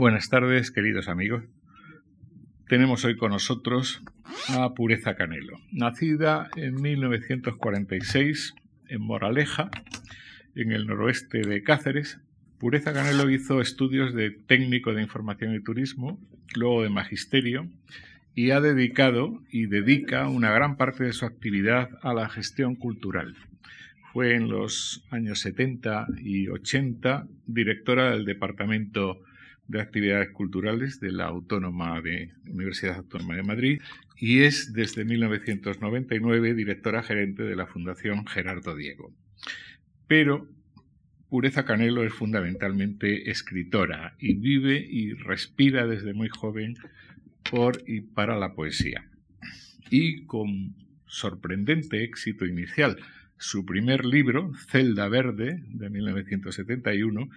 Buenas tardes, queridos amigos. Tenemos hoy con nosotros a Pureza Canelo, nacida en 1946 en Moraleja, en el noroeste de Cáceres. Pureza Canelo hizo estudios de técnico de información y turismo, luego de magisterio, y ha dedicado y dedica una gran parte de su actividad a la gestión cultural. Fue en los años 70 y 80 directora del Departamento de Actividades Culturales de la Autónoma de Universidad Autónoma de Madrid y es desde 1999 directora gerente de la Fundación Gerardo Diego. Pero Pureza Canelo es fundamentalmente escritora y vive y respira desde muy joven por y para la poesía. Y con sorprendente éxito inicial, su primer libro, Celda Verde, de 1971,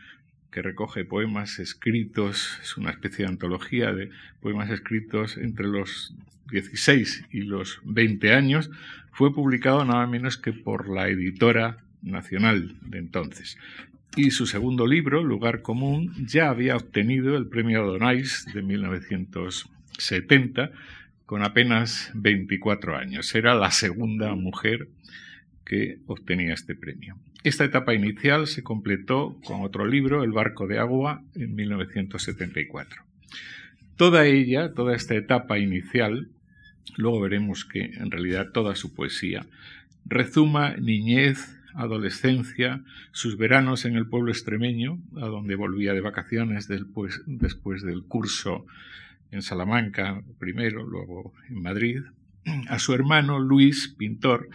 que recoge poemas escritos, es una especie de antología de poemas escritos entre los 16 y los 20 años, fue publicado nada menos que por la editora nacional de entonces. Y su segundo libro, Lugar Común, ya había obtenido el premio Donais de 1970 con apenas 24 años. Era la segunda mujer que obtenía este premio. Esta etapa inicial se completó con otro libro, El barco de agua, en 1974. Toda ella, toda esta etapa inicial, luego veremos que en realidad toda su poesía, rezuma niñez, adolescencia, sus veranos en el pueblo extremeño, a donde volvía de vacaciones después, después del curso en Salamanca primero, luego en Madrid, a su hermano Luis, pintor,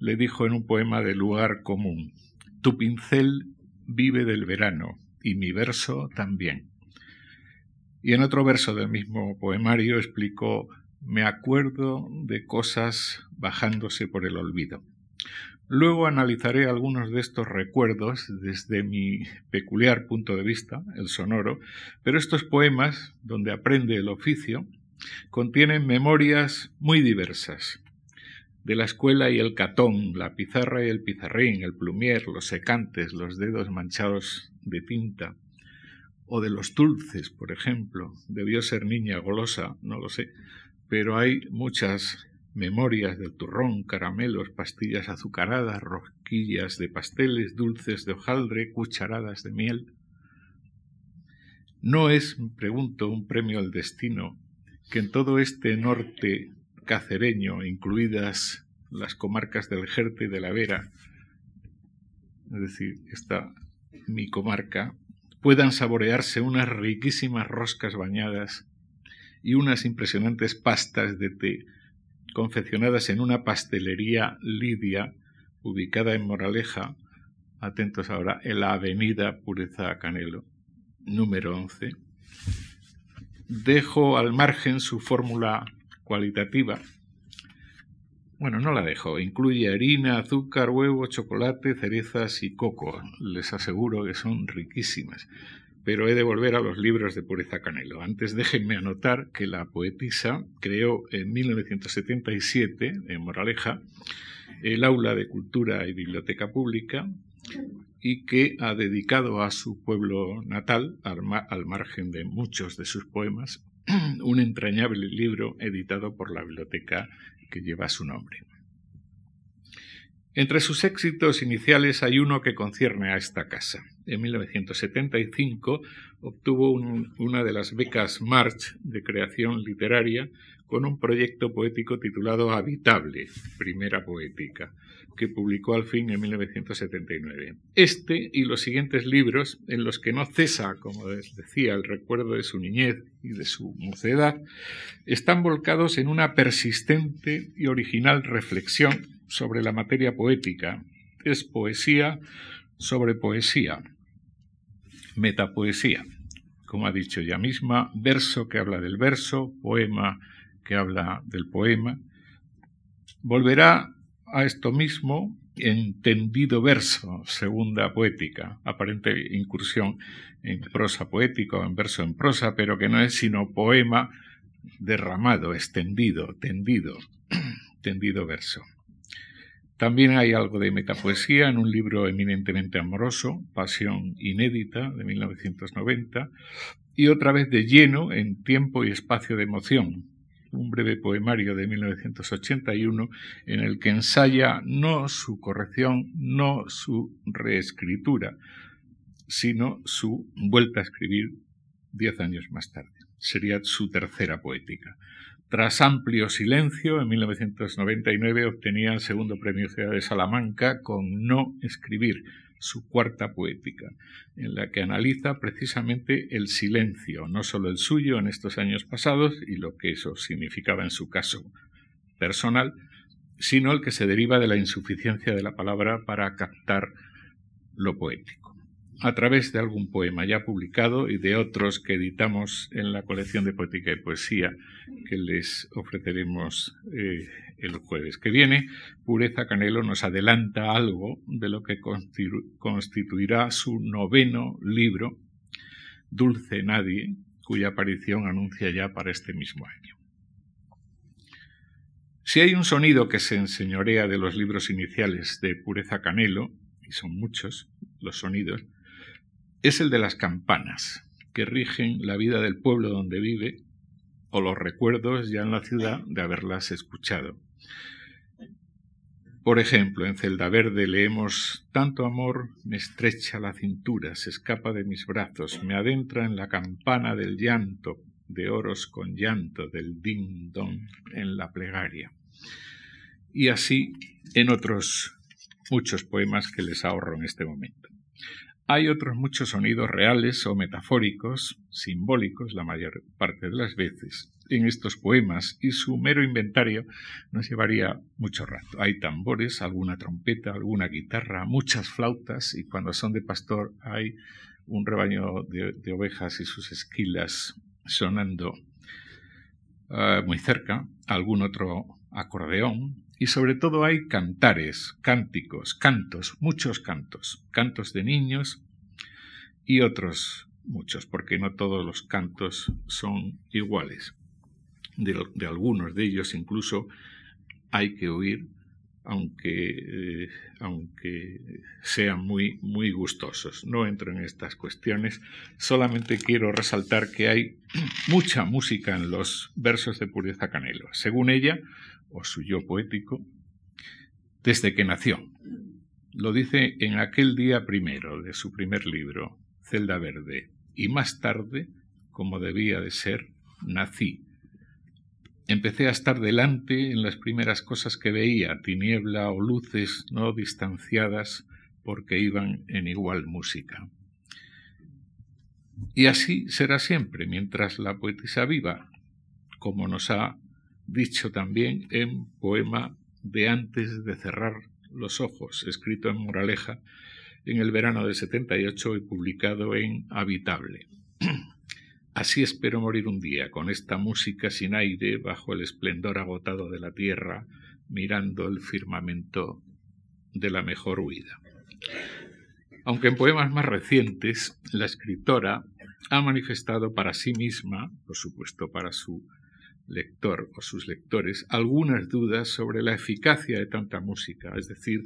le dijo en un poema de lugar común, Tu pincel vive del verano y mi verso también. Y en otro verso del mismo poemario explicó, Me acuerdo de cosas bajándose por el olvido. Luego analizaré algunos de estos recuerdos desde mi peculiar punto de vista, el sonoro, pero estos poemas, donde aprende el oficio, contienen memorias muy diversas, de la escuela y el catón, la pizarra y el pizarrín, el plumier, los secantes, los dedos manchados de tinta, o de los dulces, por ejemplo. Debió ser niña golosa, no lo sé, pero hay muchas memorias del turrón, caramelos, pastillas azucaradas, rosquillas de pasteles, dulces de hojaldre, cucharadas de miel. No es, pregunto, un premio al destino que en todo este norte cacereño, incluidas las comarcas del Jerte y de la Vera, es decir, esta mi comarca, puedan saborearse unas riquísimas roscas bañadas y unas impresionantes pastas de té confeccionadas en una pastelería lidia ubicada en Moraleja, atentos ahora, en la avenida Pureza Canelo, número 11. Dejo al margen su fórmula cualitativa. Bueno, no la dejo. Incluye harina, azúcar, huevo, chocolate, cerezas y coco. Les aseguro que son riquísimas. Pero he de volver a los libros de Pureza Canelo. Antes déjenme anotar que la poetisa creó en 1977, en Moraleja, el Aula de Cultura y Biblioteca Pública y que ha dedicado a su pueblo natal, al margen de muchos de sus poemas, un entrañable libro editado por la biblioteca que lleva su nombre. Entre sus éxitos iniciales hay uno que concierne a esta casa. En 1975 obtuvo una de las becas March de creación literaria con un proyecto poético titulado Habitable, primera poética, que publicó al fin en 1979. Este y los siguientes libros, en los que no cesa, como decía, el recuerdo de su niñez y de su mocedad, están volcados en una persistente y original reflexión sobre la materia poética. Es poesía sobre poesía, metapoesía, como ha dicho ella misma, verso que habla del verso, poema que habla del poema. Volverá a esto mismo entendido verso, segunda poética, aparente incursión en prosa poética o en verso en prosa, pero que no es sino poema derramado, extendido, tendido, tendido verso. También hay algo de metapoesía en un libro eminentemente amoroso, Pasión Inédita, de 1990, y otra vez de lleno en tiempo y espacio de emoción, un breve poemario de 1981 en el que ensaya no su corrección, no su reescritura, sino su vuelta a escribir diez años más tarde. Sería su tercera poética. Tras amplio silencio, en 1999 obtenía el segundo premio Ciudad de Salamanca con No escribir, su cuarta poética, en la que analiza precisamente el silencio, no solo el suyo en estos años pasados y lo que eso significaba en su caso personal, sino el que se deriva de la insuficiencia de la palabra para captar lo poético a través de algún poema ya publicado y de otros que editamos en la colección de poética y poesía que les ofreceremos eh, el jueves que viene, Pureza Canelo nos adelanta algo de lo que constituirá su noveno libro, Dulce Nadie, cuya aparición anuncia ya para este mismo año. Si hay un sonido que se enseñorea de los libros iniciales de Pureza Canelo, y son muchos los sonidos, es el de las campanas, que rigen la vida del pueblo donde vive o los recuerdos ya en la ciudad de haberlas escuchado. Por ejemplo, en Celda Verde leemos Tanto amor me estrecha la cintura, se escapa de mis brazos, me adentra en la campana del llanto, de oros con llanto, del ding dong en la plegaria. Y así en otros muchos poemas que les ahorro en este momento. Hay otros muchos sonidos reales o metafóricos, simbólicos la mayor parte de las veces, en estos poemas y su mero inventario nos llevaría mucho rato. Hay tambores, alguna trompeta, alguna guitarra, muchas flautas y cuando son de pastor hay un rebaño de, ovejas y sus esquilas sonando ah, muy cerca, algún otro acordeón, y sobre todo hay cantares, cánticos, cantos, muchos cantos, cantos de niños y otros muchos, porque no todos los cantos son iguales. De, algunos de ellos incluso hay que oír, aunque, eh, aunque sean muy, muy gustosos. No entro en estas cuestiones, solamente quiero resaltar que hay mucha música en los versos de Pureza Canelo. Según ella, o su yo poético, desde que nació. Lo dice en aquel día primero de su primer libro, Celda Verde, y más tarde, como debía de ser, nací. Empecé a estar delante en las primeras cosas que veía, tiniebla o luces no distanciadas porque iban en igual música. Y así será siempre mientras la poetisa viva, como nos ha dicho también en poema de antes de cerrar los ojos, escrito en Moraleja en el verano del 78 y publicado en Habitable. Así espero morir un día, con esta música sin aire, bajo el esplendor agotado de la tierra, mirando el firmamento de la mejor huida. Aunque en poemas más recientes, la escritora ha manifestado para sí misma, por supuesto para su lector o sus lectores algunas dudas sobre la eficacia de tanta música, es decir,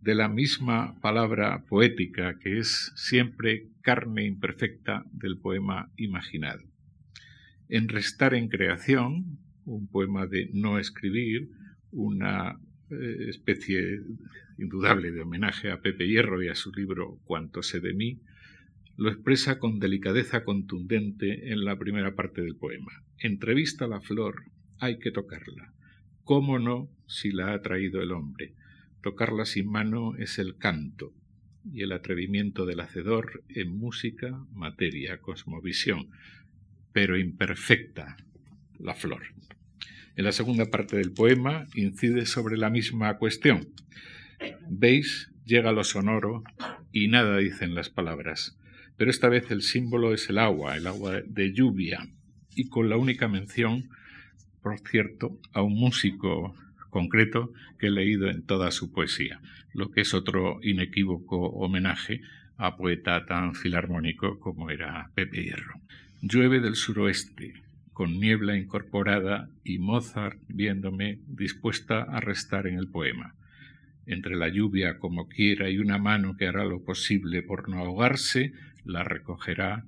de la misma palabra poética que es siempre carne imperfecta del poema imaginado. En Restar en Creación, un poema de no escribir, una eh, especie indudable de homenaje a Pepe Hierro y a su libro Cuánto sé de mí, lo expresa con delicadeza contundente en la primera parte del poema. Entrevista la flor, hay que tocarla. ¿Cómo no si la ha traído el hombre? Tocarla sin mano es el canto y el atrevimiento del hacedor en música, materia, cosmovisión, pero imperfecta la flor. En la segunda parte del poema incide sobre la misma cuestión. Veis, llega lo sonoro y nada dicen las palabras pero esta vez el símbolo es el agua, el agua de lluvia, y con la única mención, por cierto, a un músico concreto que he leído en toda su poesía, lo que es otro inequívoco homenaje a poeta tan filarmónico como era Pepe Hierro. Llueve del suroeste, con niebla incorporada y Mozart viéndome dispuesta a restar en el poema. Entre la lluvia como quiera y una mano que hará lo posible por no ahogarse, la recogerá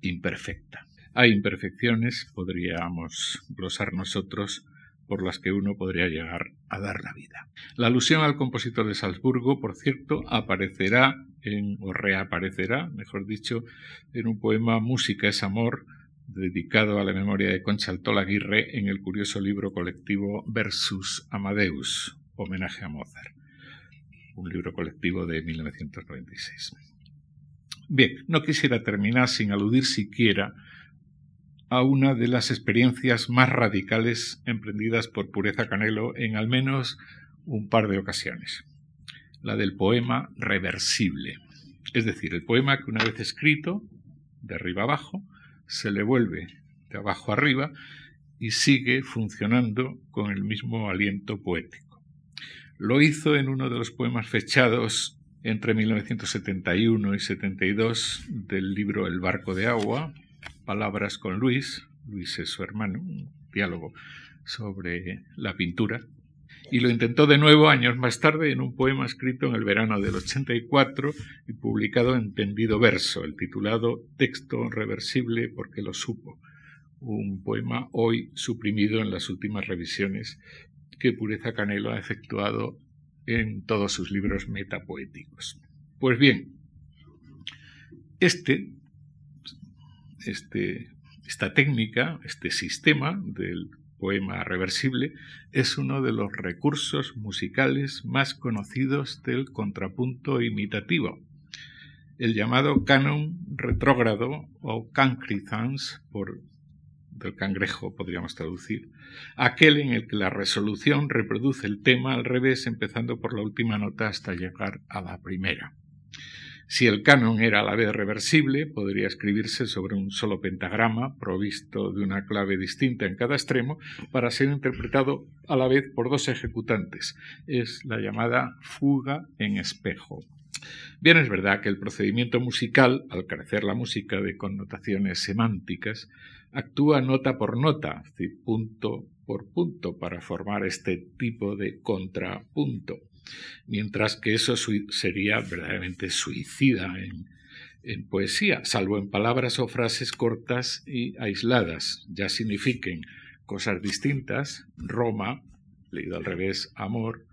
imperfecta. Hay imperfecciones, podríamos glosar nosotros, por las que uno podría llegar a dar la vida. La alusión al compositor de Salzburgo, por cierto, aparecerá en, o reaparecerá, mejor dicho, en un poema Música es amor, dedicado a la memoria de Concha Altola Aguirre en el curioso libro colectivo Versus Amadeus, homenaje a Mozart, un libro colectivo de 1996. Bien, no quisiera terminar sin aludir siquiera a una de las experiencias más radicales emprendidas por Pureza Canelo en al menos un par de ocasiones, la del poema reversible, es decir, el poema que una vez escrito, de arriba abajo, se le vuelve de abajo arriba y sigue funcionando con el mismo aliento poético. Lo hizo en uno de los poemas fechados entre 1971 y 72 del libro El barco de agua, palabras con Luis, Luis es su hermano, un diálogo sobre la pintura, y lo intentó de nuevo años más tarde en un poema escrito en el verano del 84 y publicado en tendido verso, el titulado Texto reversible porque lo supo, un poema hoy suprimido en las últimas revisiones que Pureza Canelo ha efectuado en todos sus libros metapoéticos. Pues bien, este este, esta técnica, este sistema del poema reversible, es uno de los recursos musicales más conocidos del contrapunto imitativo, el llamado canon retrógrado o cancrizans, por del cangrejo podríamos traducir, aquel en el que la resolución reproduce el tema al revés empezando por la última nota hasta llegar a la primera. Si el canon era a la vez reversible, podría escribirse sobre un solo pentagrama, provisto de una clave distinta en cada extremo, para ser interpretado a la vez por dos ejecutantes. Es la llamada fuga en espejo. Bien es verdad que el procedimiento musical, al carecer la música de connotaciones semánticas, actúa nota por nota, punto por punto, para formar este tipo de contrapunto mientras que eso sería verdaderamente suicida en, poesía, salvo en palabras o frases cortas y aisladas, ya signifiquen cosas distintas, Roma, leído al revés, amor,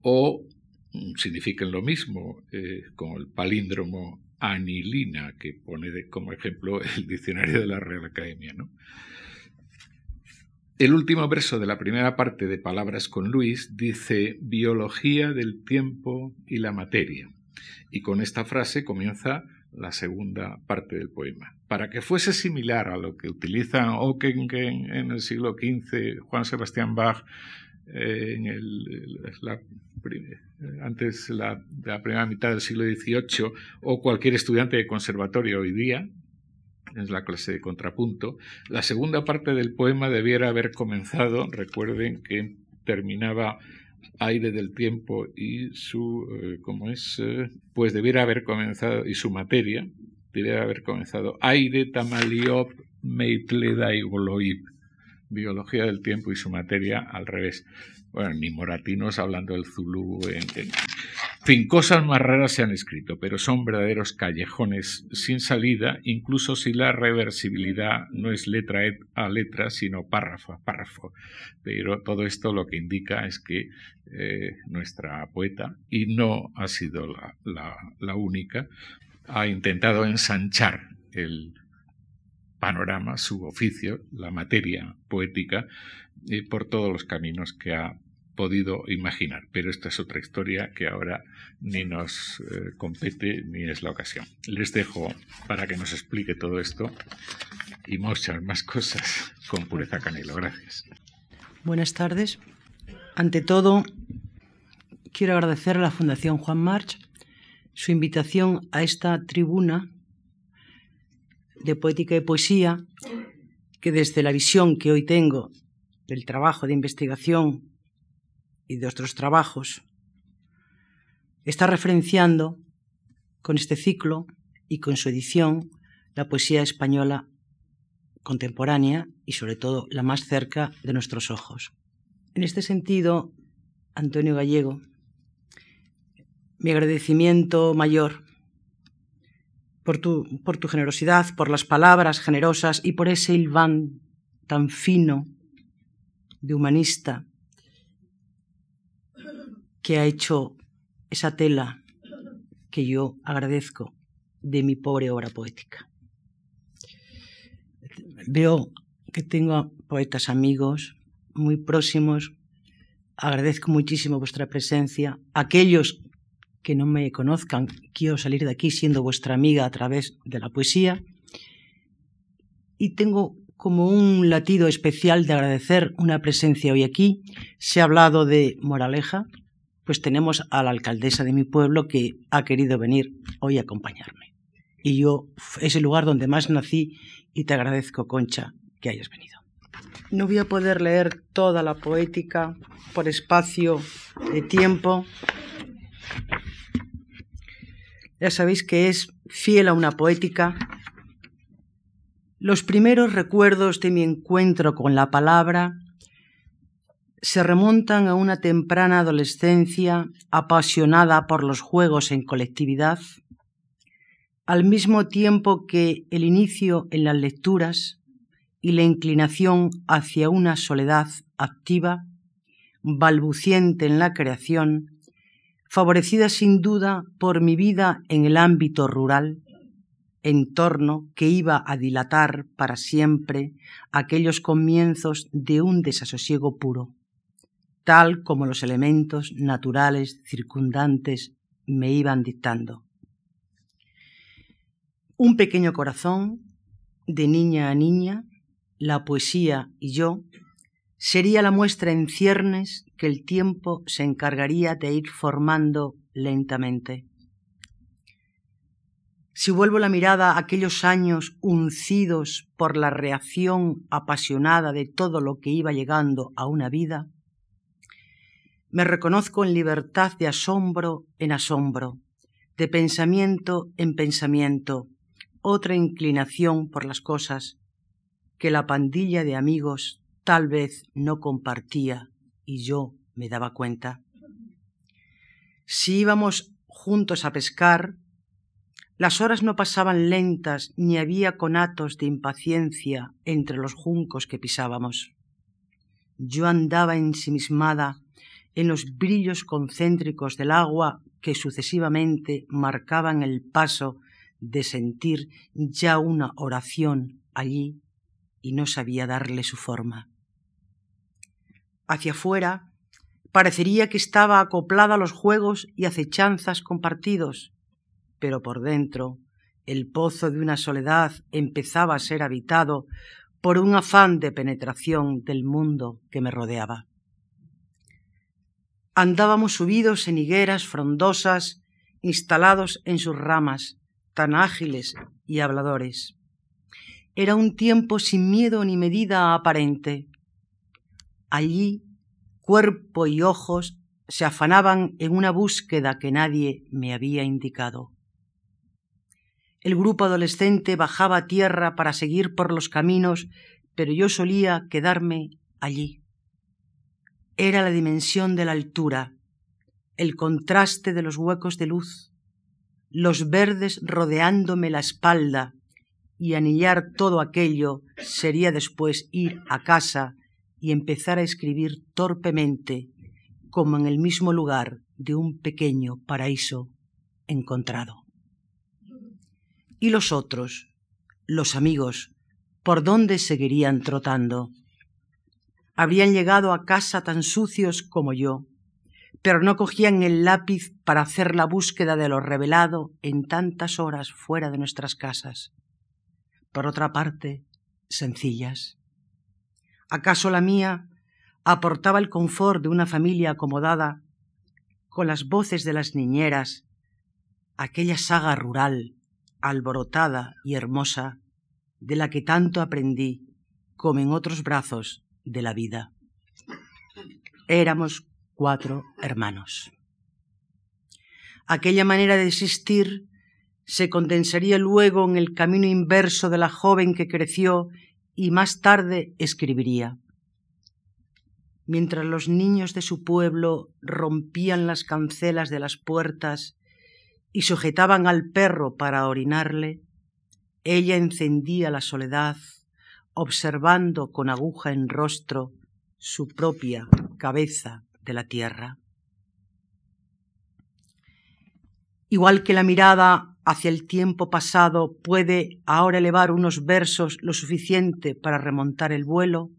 o mm, signifiquen lo mismo, eh, como el palíndromo anilina, que pone como ejemplo el diccionario de la Real Academia. ¿no? El último verso de la primera parte de Palabras con Luis dice biología del tiempo y la materia. Y con esta frase comienza la segunda parte del poema. Para que fuese similar a lo que utiliza Ockingen en el siglo XV, Juan Sebastián Bach eh, en el, antes la, la primera mitad del siglo XVIII, o cualquier estudiante de conservatorio hoy día, es la clase de contrapunto. La segunda parte del poema debiera haber comenzado, recuerden que terminaba aire del tiempo y su, eh, ¿cómo es? Eh, pues debiera haber comenzado, y su materia, debiera haber comenzado aire tamaliop meitledaigoloib, biología del tiempo y su materia al revés. Bueno, ni moratinos hablando del Zulu en fin, cosas más raras se han escrito, pero son verdaderos callejones sin salida, incluso si la reversibilidad no es letra a letra, sino párrafo a párrafo. Pero todo esto lo que indica es que eh, nuestra poeta, y no ha sido la, única, ha intentado ensanchar el panorama, su oficio, la materia poética, eh, por todos los caminos que ha podido imaginar. Pero esta es otra historia que ahora ni nos eh, compete ni es la ocasión. Les dejo para que nos explique todo esto y muchas más cosas con pureza canelo. Gracias. Buenas tardes. Ante todo, quiero agradecer a la Fundación Juan March su invitación a esta tribuna de poética y poesía que desde la visión que hoy tengo del trabajo de investigación y de otros trabajos, está referenciando con este ciclo y con su edición la poesía española contemporánea y sobre todo la más cerca de nuestros ojos. En este sentido, Antonio Gallego, mi agradecimiento mayor por tu, por tu generosidad, por las palabras generosas y por ese hilván tan fino de humanista que ha hecho esa tela que yo agradezco de mi pobre obra poética. Veo que tengo poetas amigos muy próximos. Agradezco muchísimo vuestra presencia. Aquellos que no me conozcan, quiero salir de aquí siendo vuestra amiga a través de la poesía. Y tengo como un latido especial de agradecer una presencia hoy aquí. Se ha hablado de Moraleja, pues tenemos a la alcaldesa de mi pueblo que ha querido venir hoy a acompañarme. Y yo es el lugar donde más nací y te agradezco, Concha, que hayas venido. No voy a poder leer toda la poética por espacio de tiempo. Ya sabéis que es fiel a una poética. Los primeros recuerdos de mi encuentro con la palabra se remontan a una temprana adolescencia apasionada por los juegos en colectividad, al mismo tiempo que el inicio en las lecturas y la inclinación hacia una soledad activa, balbuciente en la creación, favorecida sin duda por mi vida en el ámbito rural, entorno que iba a dilatar para siempre aquellos comienzos de un desasosiego puro tal como los elementos naturales circundantes me iban dictando. Un pequeño corazón, de niña a niña, la poesía y yo, sería la muestra en ciernes que el tiempo se encargaría de ir formando lentamente. Si vuelvo la mirada a aquellos años uncidos por la reacción apasionada de todo lo que iba llegando a una vida, me reconozco en libertad de asombro en asombro, de pensamiento en pensamiento, otra inclinación por las cosas que la pandilla de amigos tal vez no compartía y yo me daba cuenta. Si íbamos juntos a pescar, las horas no pasaban lentas ni había conatos de impaciencia entre los juncos que pisábamos. Yo andaba ensimismada en los brillos concéntricos del agua que sucesivamente marcaban el paso de sentir ya una oración allí y no sabía darle su forma. Hacia afuera parecería que estaba acoplada a los juegos y acechanzas compartidos, pero por dentro el pozo de una soledad empezaba a ser habitado por un afán de penetración del mundo que me rodeaba. Andábamos subidos en higueras frondosas, instalados en sus ramas, tan ágiles y habladores. Era un tiempo sin miedo ni medida aparente. Allí, cuerpo y ojos se afanaban en una búsqueda que nadie me había indicado. El grupo adolescente bajaba a tierra para seguir por los caminos, pero yo solía quedarme allí era la dimensión de la altura, el contraste de los huecos de luz, los verdes rodeándome la espalda, y anillar todo aquello sería después ir a casa y empezar a escribir torpemente, como en el mismo lugar de un pequeño paraíso encontrado. ¿Y los otros, los amigos, por dónde seguirían trotando? habrían llegado a casa tan sucios como yo, pero no cogían el lápiz para hacer la búsqueda de lo revelado en tantas horas fuera de nuestras casas. Por otra parte, sencillas. ¿Acaso la mía aportaba el confort de una familia acomodada con las voces de las niñeras, aquella saga rural, alborotada y hermosa, de la que tanto aprendí, como en otros brazos de la vida. Éramos cuatro hermanos. Aquella manera de existir se condensaría luego en el camino inverso de la joven que creció y más tarde escribiría. Mientras los niños de su pueblo rompían las cancelas de las puertas y sujetaban al perro para orinarle, ella encendía la soledad, observando con aguja en rostro su propia cabeza de la tierra. Igual que la mirada hacia el tiempo pasado puede ahora elevar unos versos lo suficiente para remontar el vuelo,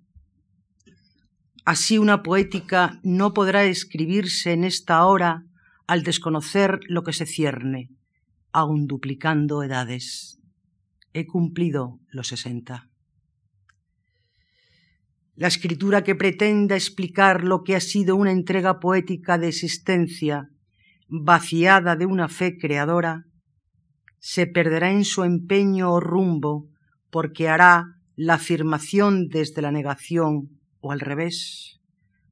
así una poética no podrá escribirse en esta hora al desconocer lo que se cierne, aun duplicando edades. He cumplido los sesenta. La escritura que pretenda explicar lo que ha sido una entrega poética de existencia vaciada de una fe creadora, se perderá en su empeño o rumbo porque hará la afirmación desde la negación o al revés,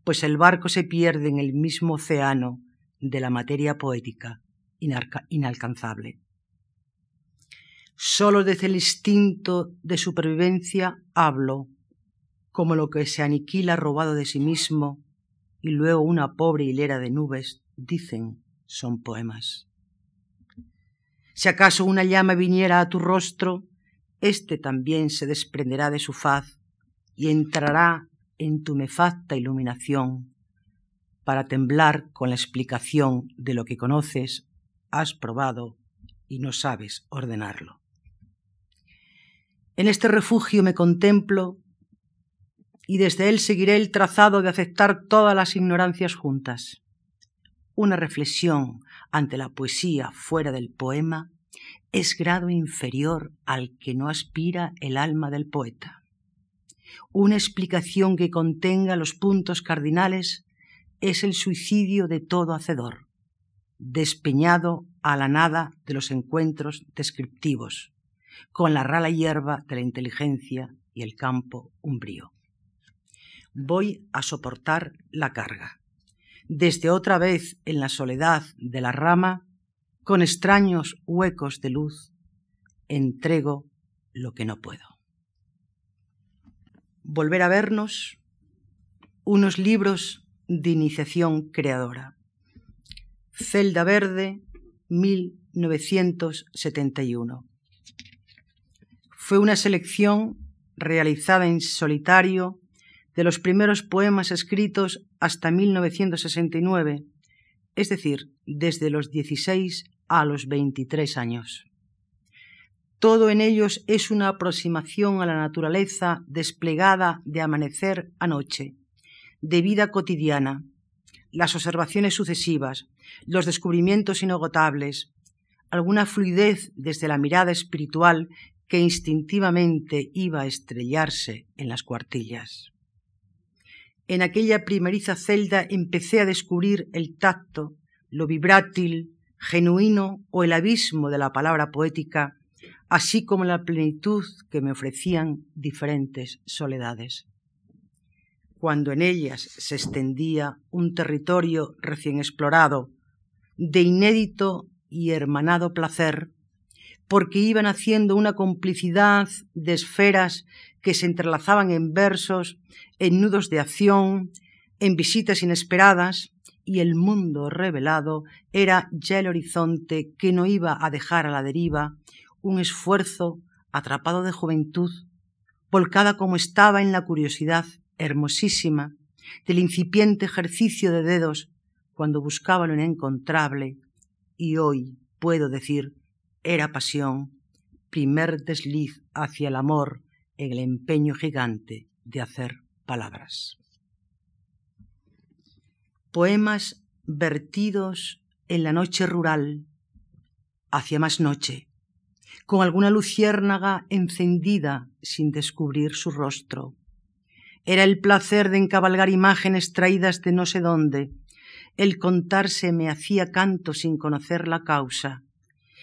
pues el barco se pierde en el mismo océano de la materia poética inalcanzable. Solo desde el instinto de supervivencia hablo, como lo que se aniquila robado de sí mismo y luego una pobre hilera de nubes dicen son poemas. Si acaso una llama viniera a tu rostro, éste también se desprenderá de su faz y entrará en tu nefasta iluminación para temblar con la explicación de lo que conoces, has probado y no sabes ordenarlo. En este refugio me contemplo y desde él seguiré el trazado de aceptar todas las ignorancias juntas. Una reflexión ante la poesía fuera del poema es grado inferior al que no aspira el alma del poeta. Una explicación que contenga los puntos cardinales es el suicidio de todo hacedor, despeñado a la nada de los encuentros descriptivos, con la rala hierba de la inteligencia y el campo umbrío. Voy a soportar la carga. Desde otra vez en la soledad de la rama, con extraños huecos de luz, entrego lo que no puedo. Volver a vernos, unos libros de iniciación creadora. Celda Verde, 1971. Fue una selección realizada en solitario de los primeros poemas escritos hasta 1969, es decir, desde los 16 a los 23 años. Todo en ellos es una aproximación a la naturaleza desplegada de amanecer a noche, de vida cotidiana, las observaciones sucesivas, los descubrimientos inagotables, alguna fluidez desde la mirada espiritual que instintivamente iba a estrellarse en las cuartillas. En aquella primeriza celda empecé a descubrir el tacto, lo vibrátil, genuino o el abismo de la palabra poética, así como la plenitud que me ofrecían diferentes soledades. Cuando en ellas se extendía un territorio recién explorado, de inédito y hermanado placer, porque iban haciendo una complicidad de esferas que se entrelazaban en versos, en nudos de acción, en visitas inesperadas, y el mundo revelado era ya el horizonte que no iba a dejar a la deriva un esfuerzo atrapado de juventud, volcada como estaba en la curiosidad hermosísima del incipiente ejercicio de dedos cuando buscaba lo inencontrable y hoy puedo decir era pasión, primer desliz hacia el amor en el empeño gigante de hacer palabras. Poemas vertidos en la noche rural, hacia más noche, con alguna luciérnaga encendida sin descubrir su rostro, era el placer de encabalgar imágenes traídas de no sé dónde. El contarse me hacía canto sin conocer la causa,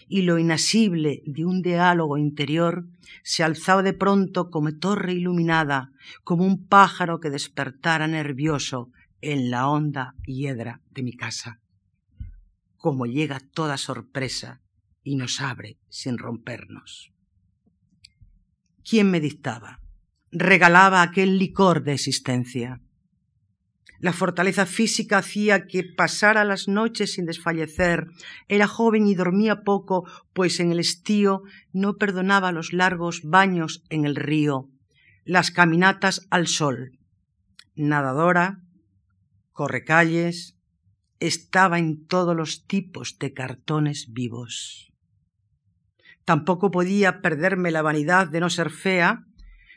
y lo inasible de un diálogo interior se alzaba de pronto como torre iluminada, como un pájaro que despertara nervioso en la honda hiedra de mi casa. Como llega toda sorpresa y nos abre sin rompernos. ¿Quién me dictaba? regalaba aquel licor de existencia. La fortaleza física hacía que pasara las noches sin desfallecer. Era joven y dormía poco, pues en el estío no perdonaba los largos baños en el río, las caminatas al sol. Nadadora, correcalles, estaba en todos los tipos de cartones vivos. Tampoco podía perderme la vanidad de no ser fea,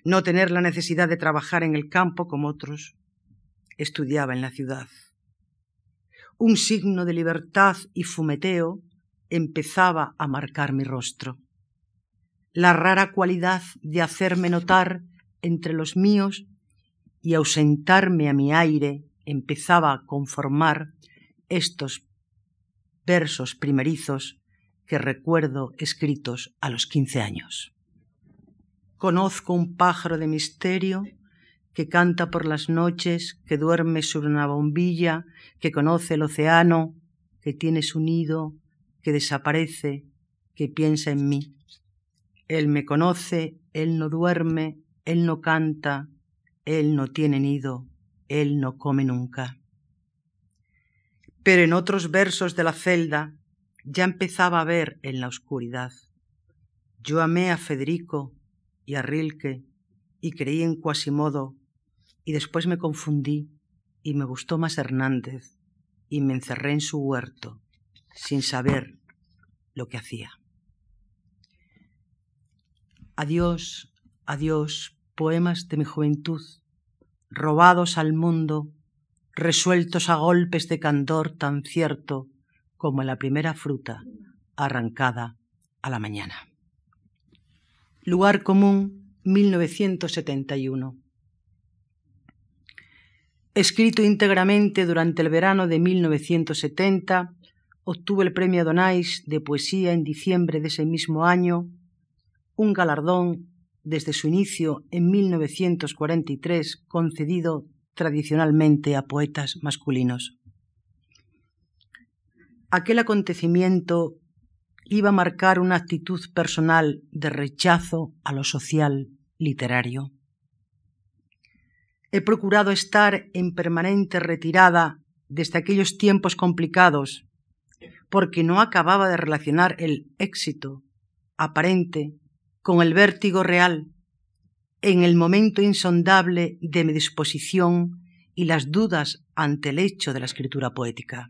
no tener la necesidad de trabajar en el campo como otros estudiaba en la ciudad. Un signo de libertad y fumeteo empezaba a marcar mi rostro. La rara cualidad de hacerme notar entre los míos y ausentarme a mi aire empezaba a conformar estos versos primerizos que recuerdo escritos a los quince años. Conozco un pájaro de misterio que canta por las noches, que duerme sobre una bombilla, que conoce el océano, que tiene su nido, que desaparece, que piensa en mí. Él me conoce, él no duerme, él no canta, él no tiene nido, él no come nunca. Pero en otros versos de la celda ya empezaba a ver en la oscuridad. Yo amé a Federico y a Rilke y creí en Quasimodo y después me confundí y me gustó más Hernández y me encerré en su huerto sin saber lo que hacía. Adiós, adiós, poemas de mi juventud, robados al mundo, resueltos a golpes de candor tan cierto como la primera fruta arrancada a la mañana. Lugar común, 1971 escrito íntegramente durante el verano de 1970, obtuvo el premio Donais de poesía en diciembre de ese mismo año, un galardón desde su inicio en 1943 concedido tradicionalmente a poetas masculinos. Aquel acontecimiento iba a marcar una actitud personal de rechazo a lo social literario. He procurado estar en permanente retirada desde aquellos tiempos complicados, porque no acababa de relacionar el éxito aparente con el vértigo real en el momento insondable de mi disposición y las dudas ante el hecho de la escritura poética.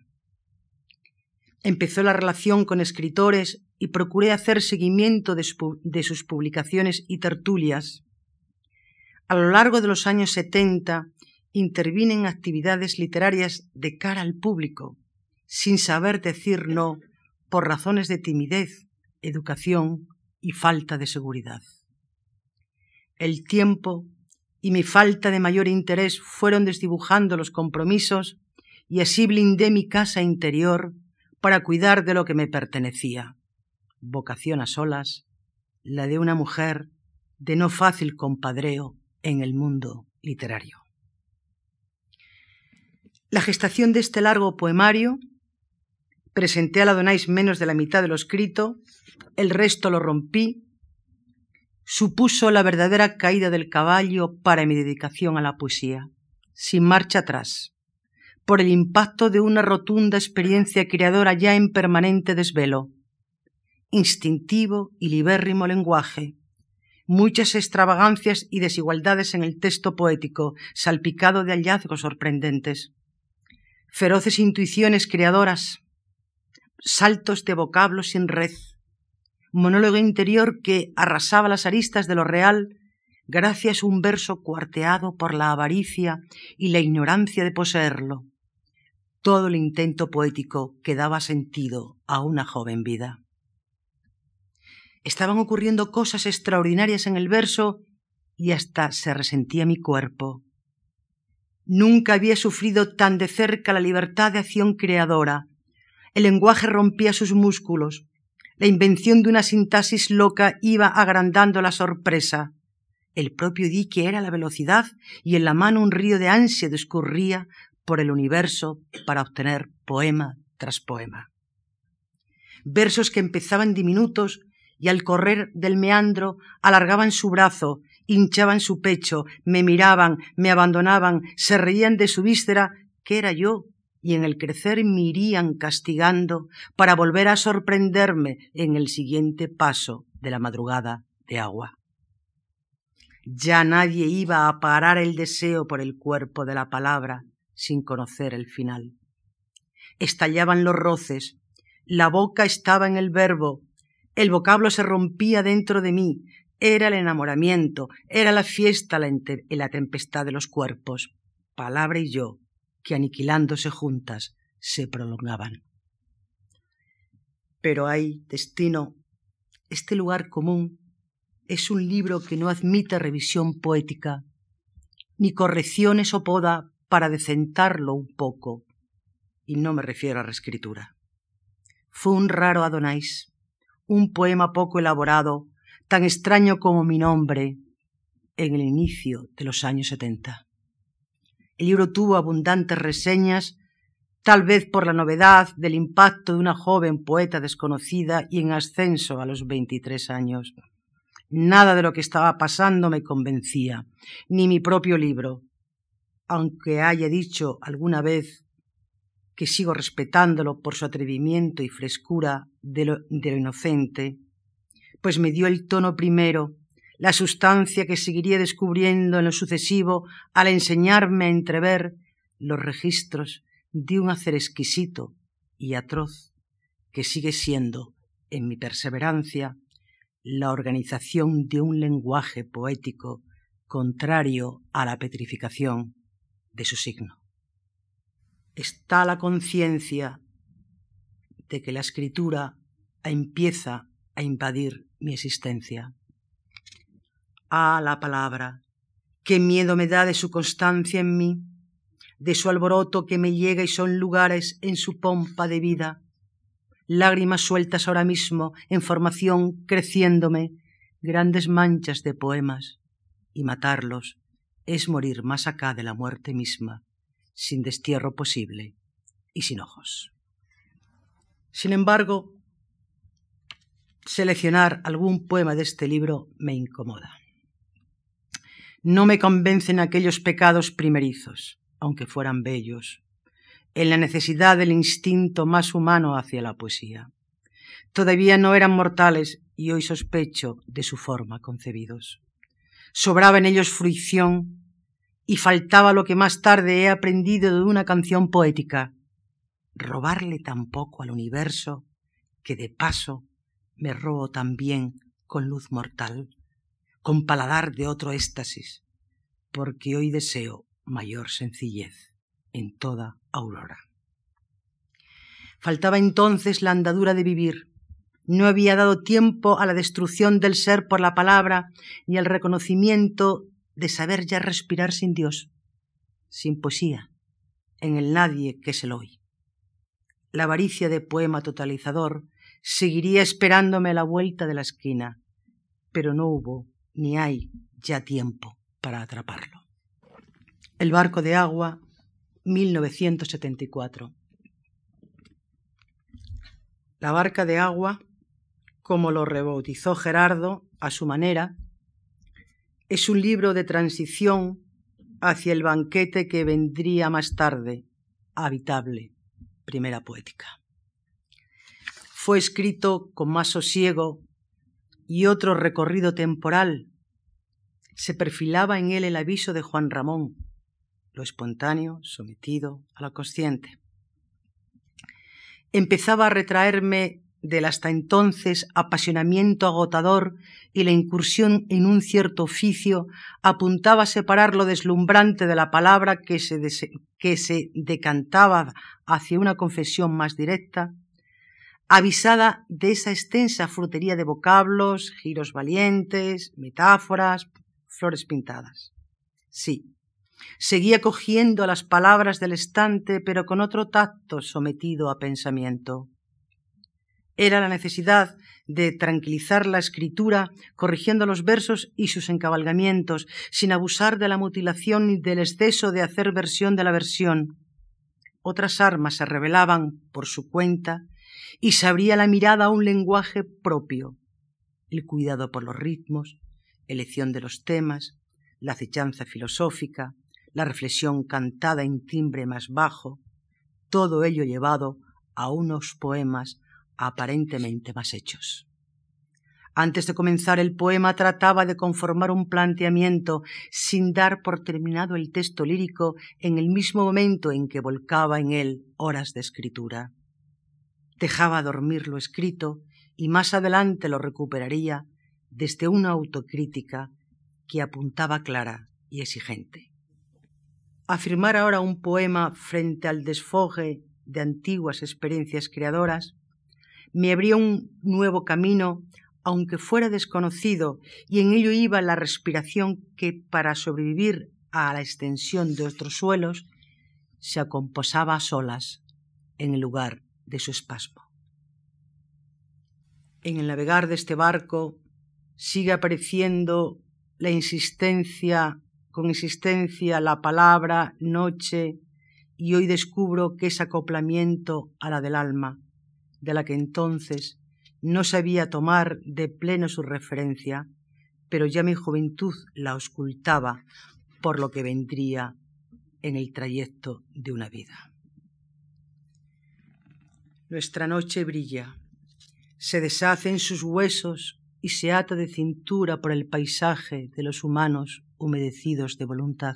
Empezó la relación con escritores y procuré hacer seguimiento de, sus publicaciones y tertulias. A lo largo de los años 70 intervine en actividades literarias de cara al público, sin saber decir no por razones de timidez, educación y falta de seguridad. El tiempo y mi falta de mayor interés fueron desdibujando los compromisos y así blindé mi casa interior para cuidar de lo que me pertenecía. Vocación a solas, la de una mujer de no fácil compadreo en el mundo literario. La gestación de este largo poemario, presenté a la Donais menos de la mitad de lo escrito, el resto lo rompí, supuso la verdadera caída del caballo para mi dedicación a la poesía, sin marcha atrás, por el impacto de una rotunda experiencia creadora ya en permanente desvelo, instintivo y libérrimo lenguaje, muchas extravagancias y desigualdades en el texto poético, salpicado de hallazgos sorprendentes, feroces intuiciones creadoras, saltos de vocablos sin red, monólogo interior que arrasaba las aristas de lo real gracias a un verso cuarteado por la avaricia y la ignorancia de poseerlo. Todo el intento poético que daba sentido a una joven vida. Estaban ocurriendo cosas extraordinarias en el verso y hasta se resentía mi cuerpo. Nunca había sufrido tan de cerca la libertad de acción creadora. El lenguaje rompía sus músculos. La invención de una sintaxis loca iba agrandando la sorpresa. El propio dique era la velocidad y en la mano un río de ansia discurría por el universo para obtener poema tras poema. Versos que empezaban diminutos y al correr del meandro alargaban su brazo hinchaban su pecho, me miraban, me abandonaban, se reían de su víscera, que era yo, y en el crecer me irían castigando para volver a sorprenderme en el siguiente paso de la madrugada de agua. Ya nadie iba a parar el deseo por el cuerpo de la palabra sin conocer el final. Estallaban los roces, la boca estaba en el verbo, el vocablo se rompía dentro de mí, era el enamoramiento, era la fiesta y la tempestad de los cuerpos, palabra y yo, que aniquilándose juntas se prolongaban. Pero hay destino, este lugar común es un libro que no admite revisión poética, ni correcciones o poda para decentarlo un poco, y no me refiero a reescritura. Fue un raro Adonais, un poema poco elaborado, tan extraño como mi nombre, en el inicio de los años setenta. El libro tuvo abundantes reseñas, tal vez por la novedad del impacto de una joven poeta desconocida y en ascenso a los veintitrés años. Nada de lo que estaba pasando me convencía, ni mi propio libro, aunque haya dicho alguna vez que sigo respetándolo por su atrevimiento y frescura de lo, inocente, pues me dio el tono primero, la sustancia que seguiría descubriendo en lo sucesivo al enseñarme a entrever los registros de un hacer exquisito y atroz que sigue siendo, en mi perseverancia, la organización de un lenguaje poético contrario a la petrificación de su signo. Está la conciencia de que la escritura empieza a invadir mi existencia. Ah, la palabra, qué miedo me da de su constancia en mí, de su alboroto que me llega y son lugares en su pompa de vida, lágrimas sueltas ahora mismo, en formación creciéndome, grandes manchas de poemas, y matarlos es morir más acá de la muerte misma, sin destierro posible y sin ojos. Sin embargo, seleccionar algún poema de este libro me incomoda. No me convencen aquellos pecados primerizos, aunque fueran bellos, en la necesidad del instinto más humano hacia la poesía. Todavía no eran mortales y hoy sospecho de su forma concebidos. Sobraba en ellos fruición y faltaba lo que más tarde he aprendido de una canción poética, robarle tampoco al universo que de paso me robo también con luz mortal, con paladar de otro éxtasis, porque hoy deseo mayor sencillez en toda aurora. Faltaba entonces la andadura de vivir. No había dado tiempo a la destrucción del ser por la palabra ni al reconocimiento de saber ya respirar sin Dios, sin poesía, en el nadie que es el hoy. La avaricia de poema totalizador seguiría esperándome a la vuelta de la esquina, pero no hubo ni hay ya tiempo para atraparlo. El barco de agua 1974. La barca de agua, como lo rebautizó Gerardo a su manera, es un libro de transición hacia el banquete que vendría más tarde, habitable, primera poética. Fue escrito con más sosiego y otro recorrido temporal. Se perfilaba en él el aviso de Juan Ramón, lo espontáneo sometido a lo consciente. Empezaba a retraerme del hasta entonces apasionamiento agotador y la incursión en un cierto oficio apuntaba a separar lo deslumbrante de la palabra que se, que se decantaba hacia una confesión más directa, avisada de esa extensa frutería de vocablos, giros valientes, metáforas, flores pintadas. Sí, Seguía cogiendo las palabras del estante, pero con otro tacto sometido a pensamiento. Era la necesidad de tranquilizar la escritura, corrigiendo los versos y sus encabalgamientos, sin abusar de la mutilación ni del exceso de hacer versión de la versión. Otras armas se revelaban por su cuenta y se abría la mirada a un lenguaje propio, el cuidado por los ritmos, elección de los temas, la acechanza filosófica, la reflexión cantada en timbre más bajo, todo ello llevado a unos poemas aparentemente más hechos. Antes de comenzar el poema trataba de conformar un planteamiento sin dar por terminado el texto lírico en el mismo momento en que volcaba en él horas de escritura. Dejaba dormir lo escrito y más adelante lo recuperaría desde una autocrítica que apuntaba clara y exigente. Afirmar ahora un poema frente al desfogue de antiguas experiencias creadoras me abrió un nuevo camino aunque fuera desconocido, y en ello iba la respiración que, para sobrevivir a la extensión de otros suelos, se acomposaba a solas en el lugar de su espasmo. En el navegar de este barco sigue apareciendo la insistencia, con insistencia, la palabra noche, y hoy descubro que es acoplamiento a la del alma, de la que entonces no sabía tomar de pleno su referencia, pero ya mi juventud la ocultaba por lo que vendría en el trayecto de una vida. Nuestra noche brilla, se deshace en sus huesos y se ata de cintura por el paisaje de los humanos humedecidos de voluntad.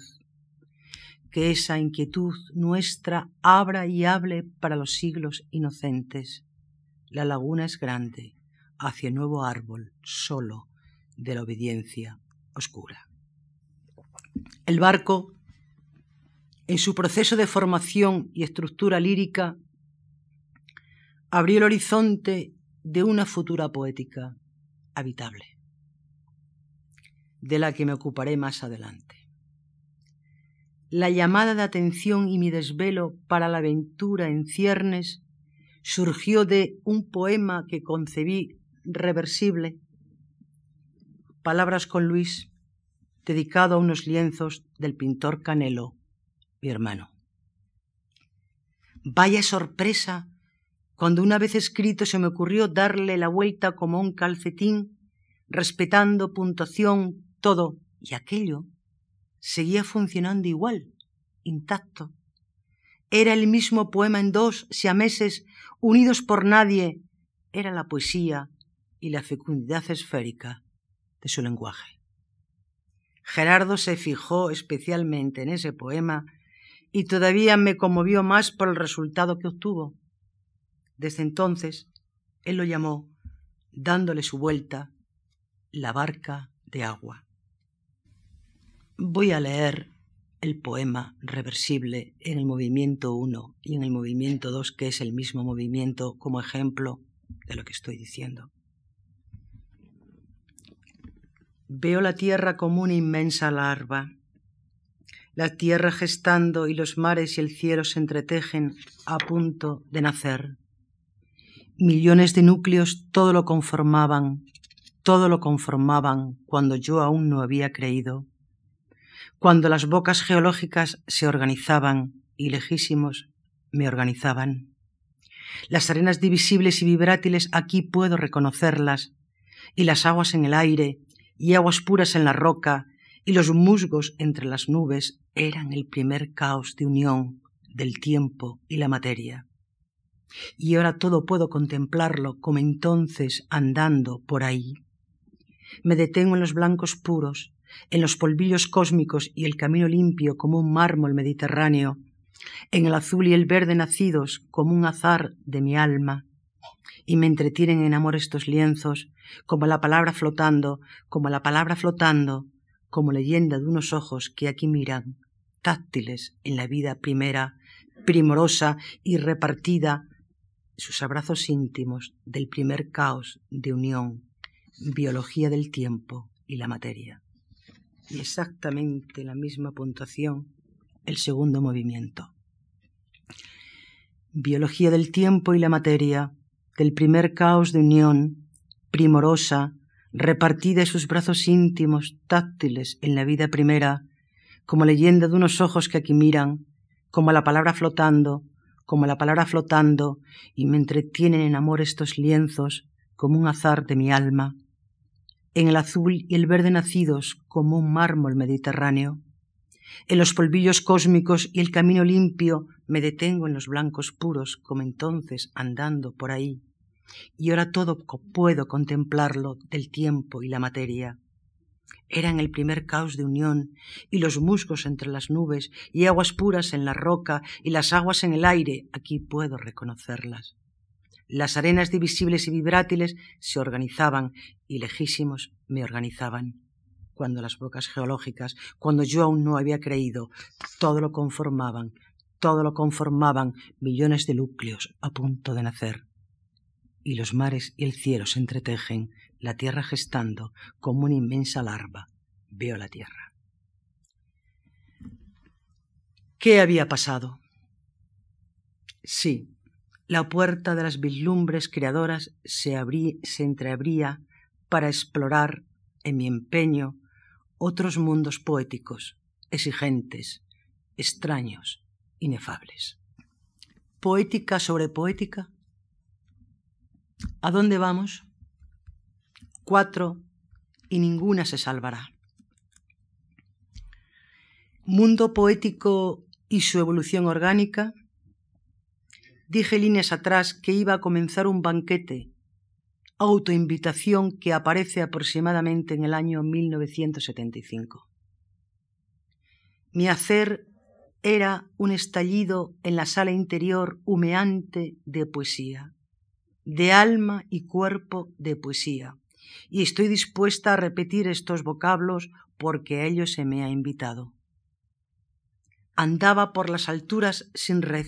Que esa inquietud nuestra abra y hable para los siglos inocentes la laguna es grande, hacia nuevo árbol, solo, de la obediencia oscura. El barco, en su proceso de formación y estructura lírica, abrió el horizonte de una futura poética habitable, de la que me ocuparé más adelante. La llamada de atención y mi desvelo para la aventura en ciernes surgió de un poema que concebí reversible, Palabras con Luis, dedicado a unos lienzos del pintor Canelo, mi hermano. Vaya sorpresa cuando una vez escrito se me ocurrió darle la vuelta como un calcetín, respetando puntuación, todo, y aquello seguía funcionando igual, intacto. Era el mismo poema en dos siameses unidos por nadie, era la poesía y la fecundidad esférica de su lenguaje. Gerardo se fijó especialmente en ese poema y todavía me conmovió más por el resultado que obtuvo. Desde entonces, él lo llamó, dándole su vuelta, la barca de agua. Voy a leer el poema reversible en el movimiento 1 y en el movimiento 2, que es el mismo movimiento, como ejemplo de lo que estoy diciendo. Veo la tierra como una inmensa larva, la tierra gestando y los mares y el cielo se entretejen a punto de nacer. Millones de núcleos todo lo conformaban, todo lo conformaban cuando yo aún no había creído cuando las bocas geológicas se organizaban y lejísimos me organizaban. Las arenas divisibles y vibrátiles aquí puedo reconocerlas, y las aguas en el aire, y aguas puras en la roca, y los musgos entre las nubes eran el primer caos de unión del tiempo y la materia. Y ahora todo puedo contemplarlo como entonces andando por ahí. Me detengo en los blancos puros, en los polvillos cósmicos y el camino limpio como un mármol mediterráneo, en el azul y el verde nacidos como un azar de mi alma, y me entretienen en amor estos lienzos, como la palabra flotando, como la palabra flotando, como leyenda de unos ojos que aquí miran, táctiles en la vida primera, primorosa y repartida, sus abrazos íntimos del primer caos de unión, biología del tiempo y la materia y exactamente la misma puntuación el segundo movimiento. Biología del tiempo y la materia, del primer caos de unión, primorosa, repartida en sus brazos íntimos, táctiles en la vida primera, como leyenda de unos ojos que aquí miran, como la palabra flotando, como la palabra flotando, y me entretienen en amor estos lienzos, como un azar de mi alma, en el azul y el verde nacidos como un mármol mediterráneo. En los polvillos cósmicos y el camino limpio me detengo en los blancos puros como entonces andando por ahí. Y ahora todo puedo contemplarlo del tiempo y la materia. Eran el primer caos de unión, y los musgos entre las nubes, y aguas puras en la roca, y las aguas en el aire, aquí puedo reconocerlas. Las arenas divisibles y vibrátiles se organizaban, y lejísimos me organizaban. Cuando las bocas geológicas, cuando yo aún no había creído, todo lo conformaban, todo lo conformaban millones de núcleos a punto de nacer. Y los mares y el cielo se entretejen, la tierra gestando como una inmensa larva. Veo la tierra. ¿Qué había pasado? Sí, la puerta de las vislumbres creadoras se, se entreabría para explorar, en mi empeño, otros mundos poéticos, exigentes, extraños, inefables. Poética sobre poética. ¿A dónde vamos? cuatro y ninguna se salvará. Mundo poético y su evolución orgánica. Dije líneas atrás que iba a comenzar un banquete, autoinvitación que aparece aproximadamente en el año 1975. Mi hacer era un estallido en la sala interior humeante de poesía, de alma y cuerpo de poesía y estoy dispuesta a repetir estos vocablos porque a ellos se me ha invitado. Andaba por las alturas sin red.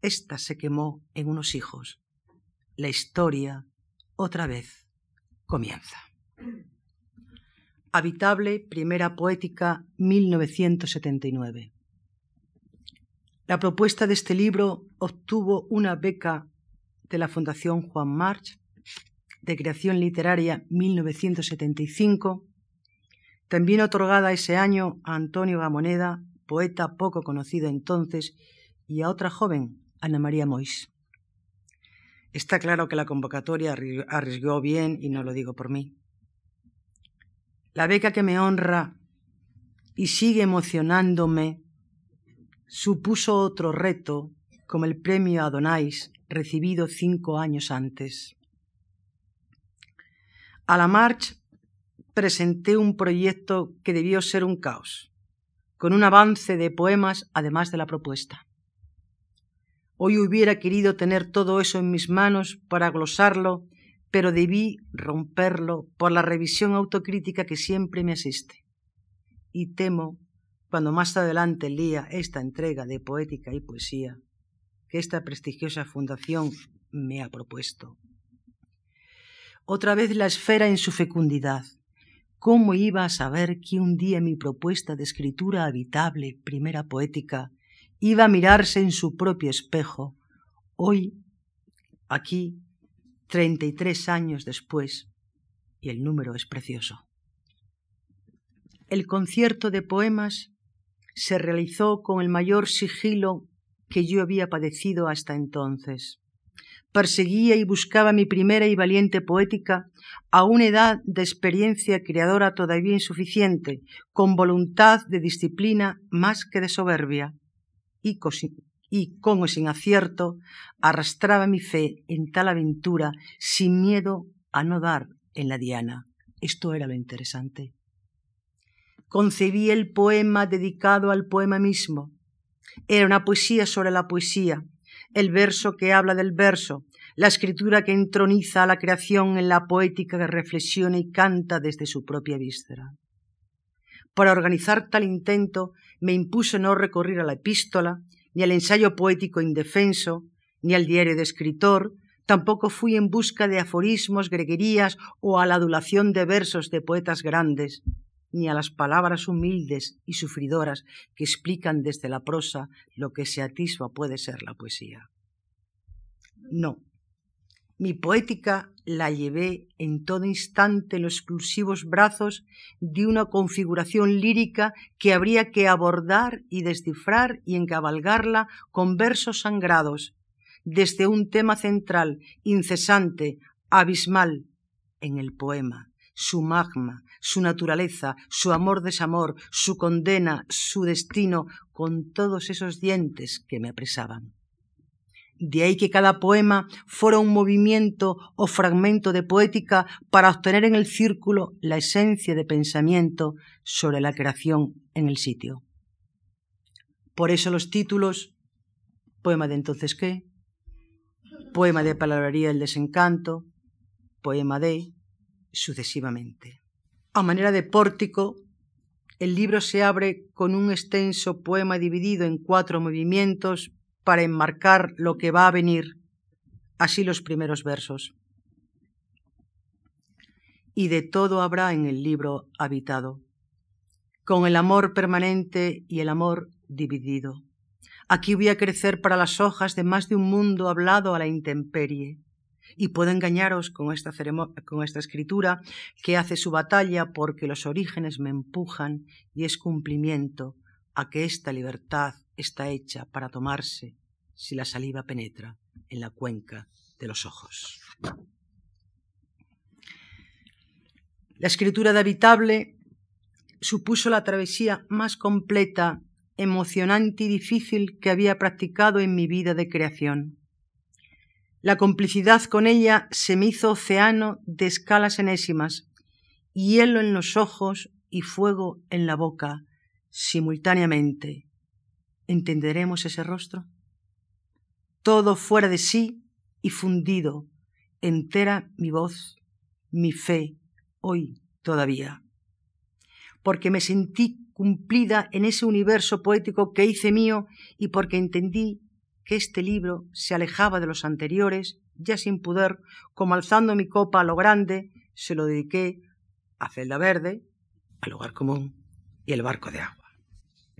Esta se quemó en unos hijos. La historia, otra vez, comienza. Habitable, Primera Poética, 1979. La propuesta de este libro obtuvo una beca de la Fundación Juan March de Creación Literaria 1975, también otorgada ese año a Antonio Gamoneda, poeta poco conocido entonces, y a otra joven, Ana María Mois. Está claro que la convocatoria arriesgó bien y no lo digo por mí. La beca que me honra y sigue emocionándome supuso otro reto como el premio Adonais recibido cinco años antes. A la March presenté un proyecto que debió ser un caos, con un avance de poemas además de la propuesta. Hoy hubiera querido tener todo eso en mis manos para glosarlo, pero debí romperlo por la revisión autocrítica que siempre me asiste. Y temo, cuando más adelante lea esta entrega de poética y poesía, que esta prestigiosa fundación me ha propuesto otra vez la esfera en su fecundidad. ¿Cómo iba a saber que un día mi propuesta de escritura habitable, primera poética, iba a mirarse en su propio espejo? Hoy, aquí, treinta y tres años después, y el número es precioso. El concierto de poemas se realizó con el mayor sigilo que yo había padecido hasta entonces perseguía y buscaba mi primera y valiente poética a una edad de experiencia creadora todavía insuficiente, con voluntad de disciplina más que de soberbia, y, y con o sin acierto arrastraba mi fe en tal aventura sin miedo a no dar en la diana. Esto era lo interesante. Concebí el poema dedicado al poema mismo. Era una poesía sobre la poesía, el verso que habla del verso, la escritura que entroniza a la creación en la poética que reflexiona y canta desde su propia víscera. Para organizar tal intento me impuse no recurrir a la epístola, ni al ensayo poético indefenso, ni al diario de escritor, tampoco fui en busca de aforismos, greguerías o a la adulación de versos de poetas grandes, ni a las palabras humildes y sufridoras que explican desde la prosa lo que se atisba puede ser la poesía. No. Mi poética la llevé en todo instante en los exclusivos brazos de una configuración lírica que habría que abordar y descifrar y encabalgarla con versos sangrados, desde un tema central, incesante, abismal en el poema, su magma, su naturaleza, su amor-desamor, su condena, su destino, con todos esos dientes que me apresaban. De ahí que cada poema fuera un movimiento o fragmento de poética para obtener en el círculo la esencia de pensamiento sobre la creación en el sitio. Por eso los títulos, poema de entonces qué, poema de palabrería el desencanto, poema de, sucesivamente. A manera de pórtico, el libro se abre con un extenso poema dividido en cuatro movimientos para enmarcar lo que va a venir, así los primeros versos. Y de todo habrá en el libro habitado, con el amor permanente y el amor dividido. Aquí voy a crecer para las hojas de más de un mundo hablado a la intemperie. Y puedo engañaros con esta, escritura que hace su batalla porque los orígenes me empujan y es cumplimiento a que esta libertad está hecha para tomarse si la saliva penetra en la cuenca de los ojos. La escritura de Habitable supuso la travesía más completa, emocionante y difícil que había practicado en mi vida de creación. La complicidad con ella se me hizo océano de escalas enésimas, hielo en los ojos y fuego en la boca, simultáneamente. ¿Entenderemos ese rostro? Todo fuera de sí y fundido, entera mi voz, mi fe, hoy todavía. Porque me sentí cumplida en ese universo poético que hice mío y porque entendí que este libro se alejaba de los anteriores, ya sin pudor, como alzando mi copa a lo grande, se lo dediqué a Celda Verde, al hogar común y el barco de agua.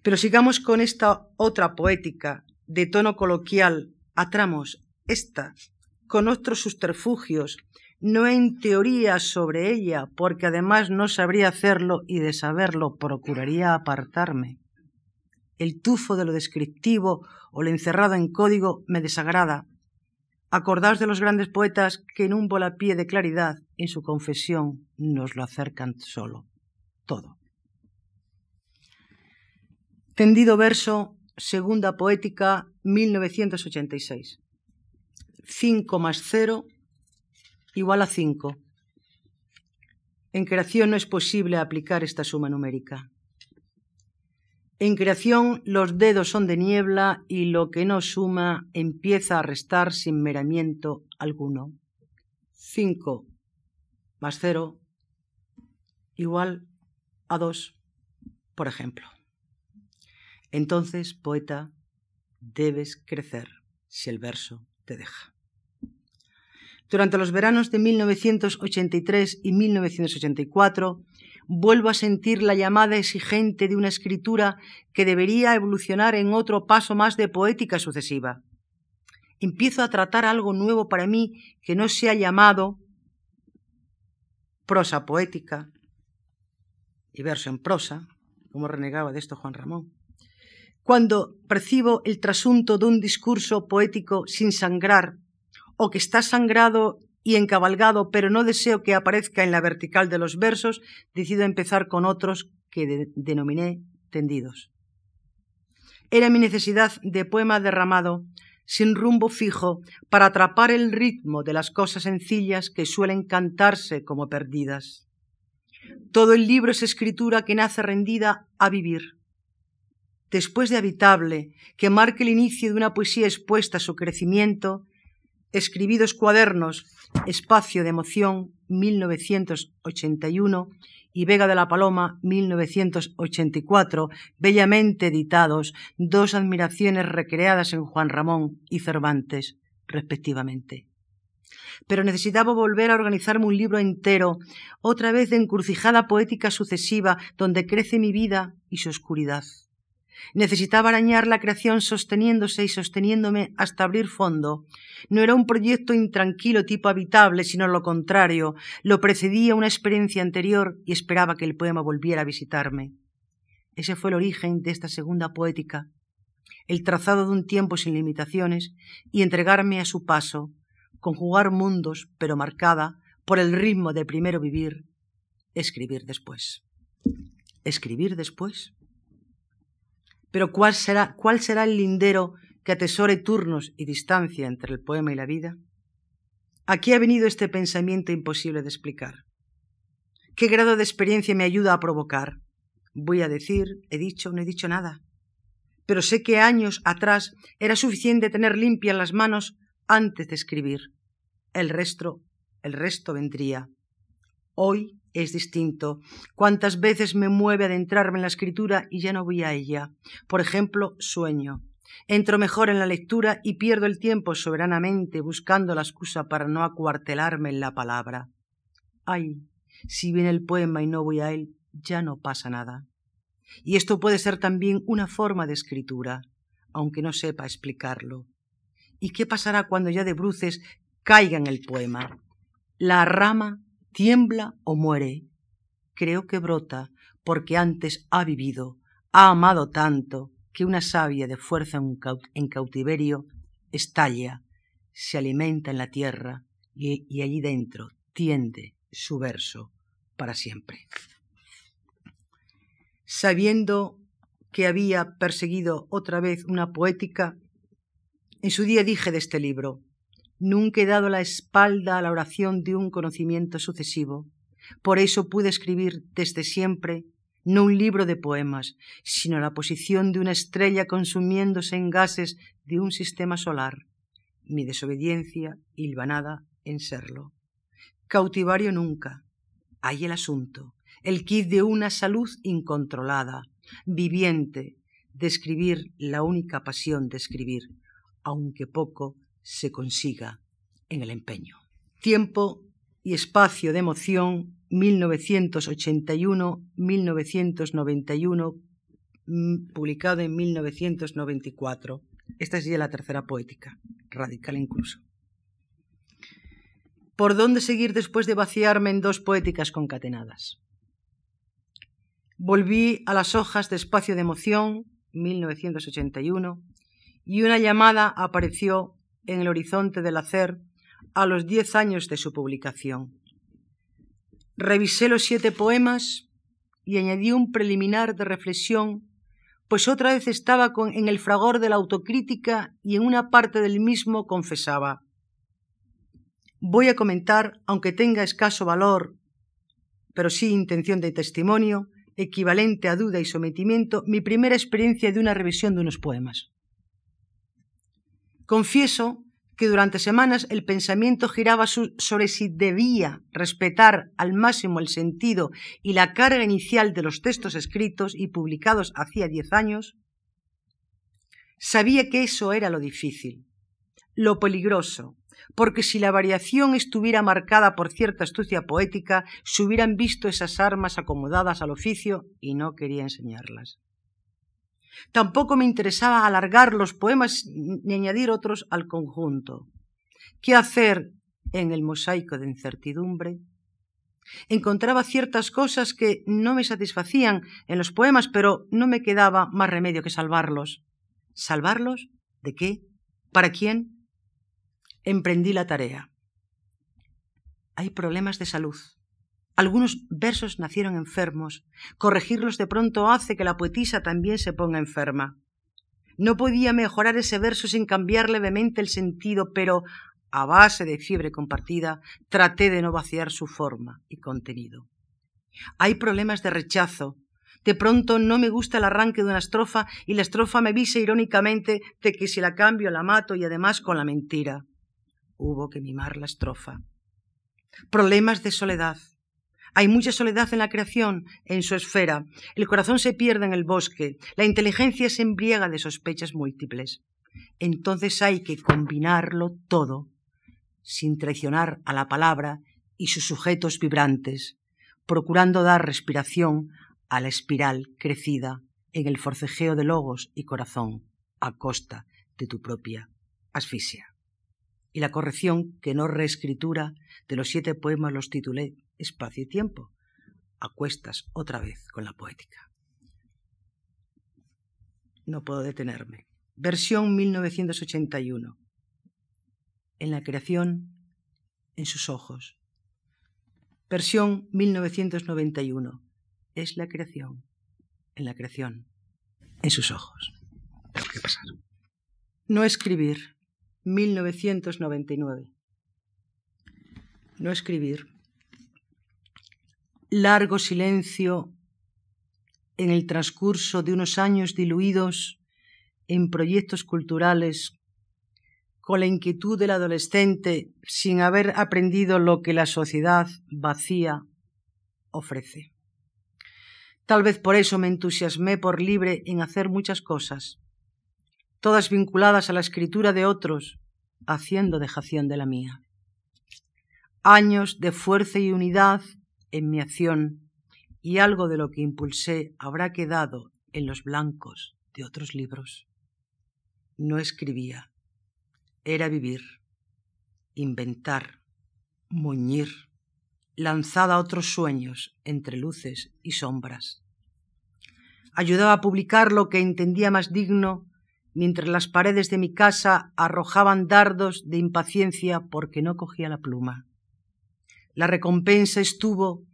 Pero sigamos con esta otra poética de tono coloquial a tramos, esta, con otros subterfugios, no en teoría sobre ella, porque además no sabría hacerlo y de saberlo procuraría apartarme. El tufo de lo descriptivo o lo encerrado en código me desagrada. Acordaos de los grandes poetas que en un volapié de claridad en su confesión nos lo acercan solo, todo. Tendido verso, segunda poética, 1986. 5 más 0 igual a 5. En creación no es posible aplicar esta suma numérica. En creación los dedos son de niebla y lo que no suma empieza a restar sin meramiento alguno. 5 más 0 igual a 2, por ejemplo. Entonces, poeta, debes crecer si el verso te deja. Durante los veranos de 1983 y 1984, vuelvo a sentir la llamada exigente de una escritura que debería evolucionar en otro paso más de poética sucesiva. Empiezo a tratar algo nuevo para mí que no se ha llamado prosa poética y verso en prosa, como renegaba de esto Juan Ramón. Cuando percibo el trasunto de un discurso poético sin sangrar o que está sangrado y encabalgado, pero no deseo que aparezca en la vertical de los versos, decido empezar con otros que denominé tendidos. Era mi necesidad de poema derramado, sin rumbo fijo, para atrapar el ritmo de las cosas sencillas que suelen cantarse como perdidas. Todo el libro es escritura que nace rendida a vivir. Después de habitable, que marque el inicio de una poesía expuesta a su crecimiento, Escribidos cuadernos, Espacio de Emoción, 1981, y Vega de la Paloma, 1984, bellamente editados, dos admiraciones recreadas en Juan Ramón y Cervantes, respectivamente. Pero necesitaba volver a organizarme un libro entero, otra vez de encrucijada poética sucesiva, donde crece mi vida y su oscuridad. Necesitaba arañar la creación sosteniéndose y sosteniéndome hasta abrir fondo. No era un proyecto intranquilo tipo habitable, sino lo contrario. Lo precedía una experiencia anterior y esperaba que el poema volviera a visitarme. Ese fue el origen de esta segunda poética, el trazado de un tiempo sin limitaciones y entregarme a su paso, conjugar mundos, pero marcada por el ritmo de primero vivir escribir después. ¿Escribir después? Pero ¿cuál será, cuál será el lindero que atesore turnos y distancia entre el poema y la vida? ¿A qué ha venido este pensamiento imposible de explicar? ¿Qué grado de experiencia me ayuda a provocar? Voy a decir, he dicho, no he dicho nada. Pero sé que años atrás era suficiente tener limpias las manos antes de escribir. El resto, el resto vendría. Hoy es distinto. Cuántas veces me mueve adentrarme en la escritura y ya no voy a ella. Por ejemplo, sueño. Entro mejor en la lectura y pierdo el tiempo soberanamente buscando la excusa para no acuartelarme en la palabra. Ay, si viene el poema y no voy a él, ya no pasa nada. Y esto puede ser también una forma de escritura, aunque no sepa explicarlo. ¿Y qué pasará cuando ya de bruces caiga en el poema? La rama tiembla o muere. Creo que brota porque antes ha vivido, ha amado tanto, que una savia de fuerza en cautiverio estalla, se alimenta en la tierra y, y allí dentro tiende su verso para siempre. Sabiendo que había perseguido otra vez una poética, en su día dije de este libro, nunca he dado la espalda a la oración de un conocimiento sucesivo, por eso pude escribir desde siempre no un libro de poemas, sino la posición de una estrella consumiéndose en gases de un sistema solar, mi desobediencia hilvanada en serlo. Cautivario nunca, hay el asunto, el kit de una salud incontrolada, viviente, de escribir la única pasión de escribir, aunque poco se consiga en el empeño. Tiempo y espacio de emoción 1981-1991, mm, publicado en 1994. Esta es ya la tercera poética, radical incluso. ¿Por dónde seguir después de vaciarme en dos poéticas concatenadas? Volví a las hojas de Espacio de Emoción, 1981, y una llamada apareció en el horizonte del hacer a los diez años de su publicación. Revisé los siete poemas y añadí un preliminar de reflexión, pues otra vez estaba con, en el fragor de la autocrítica y en una parte del mismo confesaba. Voy a comentar, aunque tenga escaso valor, pero sí intención de testimonio, equivalente a duda y sometimiento, mi primera experiencia de una revisión de unos poemas. Confieso que durante semanas el pensamiento giraba sobre si debía respetar al máximo el sentido y la carga inicial de los textos escritos y publicados hacía diez años, sabía que eso era lo difícil, lo peligroso, porque si la variación estuviera marcada por cierta astucia poética, se hubieran visto esas armas acomodadas al oficio y no quería enseñarlas. Tampoco me interesaba alargar los poemas ni añadir otros al conjunto. ¿Qué hacer en el mosaico de incertidumbre? Encontraba ciertas cosas que no me satisfacían en los poemas, pero no me quedaba más remedio que salvarlos. ¿Salvarlos? ¿De qué? ¿Para quién? Emprendí la tarea. Hay problemas de salud. Algunos versos nacieron enfermos. Corregirlos de pronto hace que la poetisa también se ponga enferma. No podía mejorar ese verso sin cambiar levemente el sentido, pero a base de fiebre compartida traté de no vaciar su forma y contenido. Hay problemas de rechazo. De pronto no me gusta el arranque de una estrofa y la estrofa me visa irónicamente de que si la cambio la mato y además con la mentira. Hubo que mimar la estrofa. Problemas de soledad. Hay mucha soledad en la creación, en su esfera. El corazón se pierde en el bosque. La inteligencia se embriaga de sospechas múltiples. Entonces hay que combinarlo todo, sin traicionar a la palabra y sus sujetos vibrantes, procurando dar respiración a la espiral crecida en el forcejeo de logos y corazón a costa de tu propia asfixia. Y la corrección, que no reescritura, de los siete poemas los titulé espacio y tiempo. Acuestas otra vez con la poética. No puedo detenerme. Versión 1981. En la creación, en sus ojos. versión 1991. Es la creación, en la creación, en sus ojos. Tengo que pasar. No escribir, 1999. No escribir. Largo silencio en el transcurso de unos años diluidos en proyectos culturales con la inquietud del adolescente sin haber aprendido lo que la sociedad vacía ofrece. Tal vez por eso me entusiasmé por libre en hacer muchas cosas, todas vinculadas a la escritura de otros, haciendo dejación de la mía. Años de fuerza y unidad en mi acción y algo de lo que impulsé habrá quedado en los blancos de otros libros. No escribía, era vivir, inventar, muñir, lanzada a otros sueños entre luces y sombras. Ayudaba a publicar lo que entendía más digno mientras las paredes de mi casa arrojaban dardos de impaciencia porque no cogía la pluma. La recompensa estuvo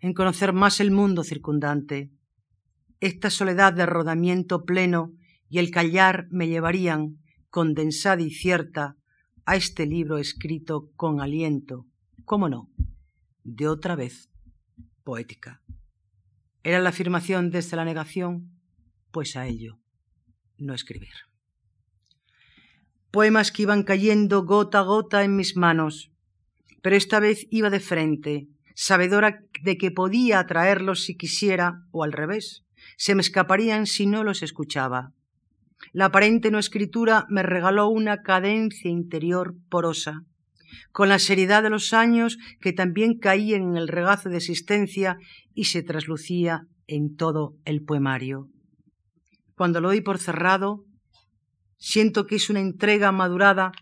en conocer más el mundo circundante. Esta soledad de rodamiento pleno y el callar me llevarían condensada y cierta, a este libro escrito con aliento, cómo no, de otra vez, poética. Era la afirmación desde la negación, pues a ello no escribir. Poemas que iban cayendo gota a gota en mis manos, pero esta vez iba de frente, sabedora de que podía atraerlos si quisiera, o al revés, se me escaparían si no los escuchaba. La aparente no escritura me regaló una cadencia interior porosa, con la seriedad de los años que también caían en el regazo de existencia y se traslucía en todo el poemario. Cuando lo doy por cerrado, siento que es una entrega madurada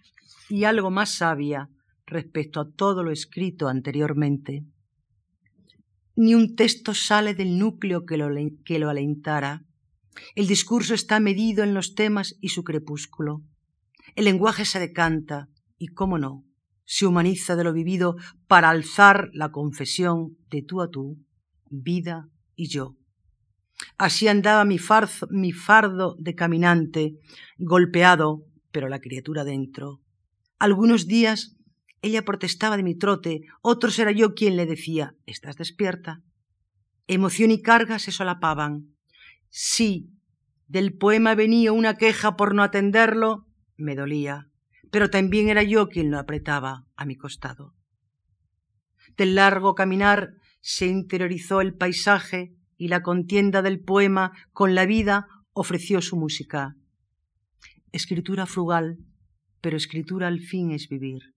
y algo más sabia respecto a todo lo escrito anteriormente. Ni un texto sale del núcleo que lo, alentara, el discurso está medido en los temas y su crepúsculo. El lenguaje se decanta y, cómo no, se humaniza de lo vivido para alzar la confesión de tú a tú, vida y yo. Así andaba mi, mi fardo de caminante, golpeado, pero la criatura dentro. Algunos días ella protestaba de mi trote, otros era yo quien le decía ¿Estás despierta? Emoción y carga se solapaban. Si del poema venía una queja por no atenderlo, me dolía, pero también era yo quien lo apretaba a mi costado. Del largo caminar se interiorizó el paisaje y la contienda del poema con la vida ofreció su música. Escritura frugal, pero escritura al fin es vivir.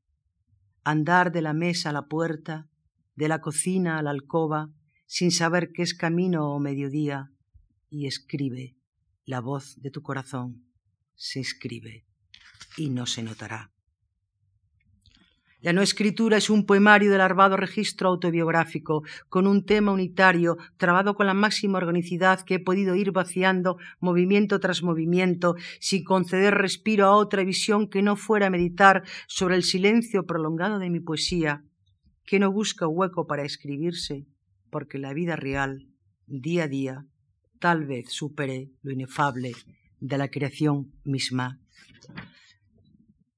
Andar de la mesa a la puerta, de la cocina a la alcoba, sin saber qué es camino o mediodía, y escribe. La voz de tu corazón se escribe y no se notará. La no escritura es un poemario del armado registro autobiográfico, con un tema unitario, trabado con la máxima organicidad que he podido ir vaciando movimiento tras movimiento, sin conceder respiro a otra visión que no fuera meditar sobre el silencio prolongado de mi poesía, que no busca hueco para escribirse, porque la vida real, día a día, tal vez supere lo inefable de la creación misma.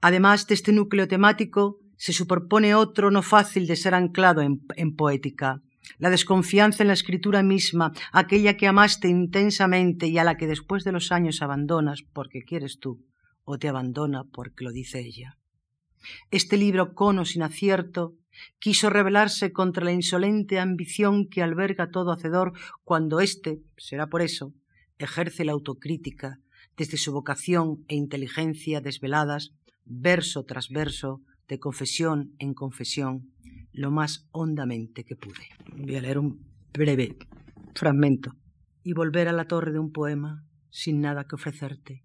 Además de este núcleo temático, se superpone otro no fácil de ser anclado en, en, poética, la desconfianza en la escritura misma, aquella que amaste intensamente y a la que después de los años abandonas porque quieres tú, o te abandona porque lo dice ella. Este libro cono sin acierto quiso rebelarse contra la insolente ambición que alberga todo hacedor cuando éste, será por eso, ejerce la autocrítica desde su vocación e inteligencia desveladas, verso tras verso, de confesión en confesión, lo más hondamente que pude. Voy a leer un breve fragmento. Y volver a la torre de un poema sin nada que ofrecerte.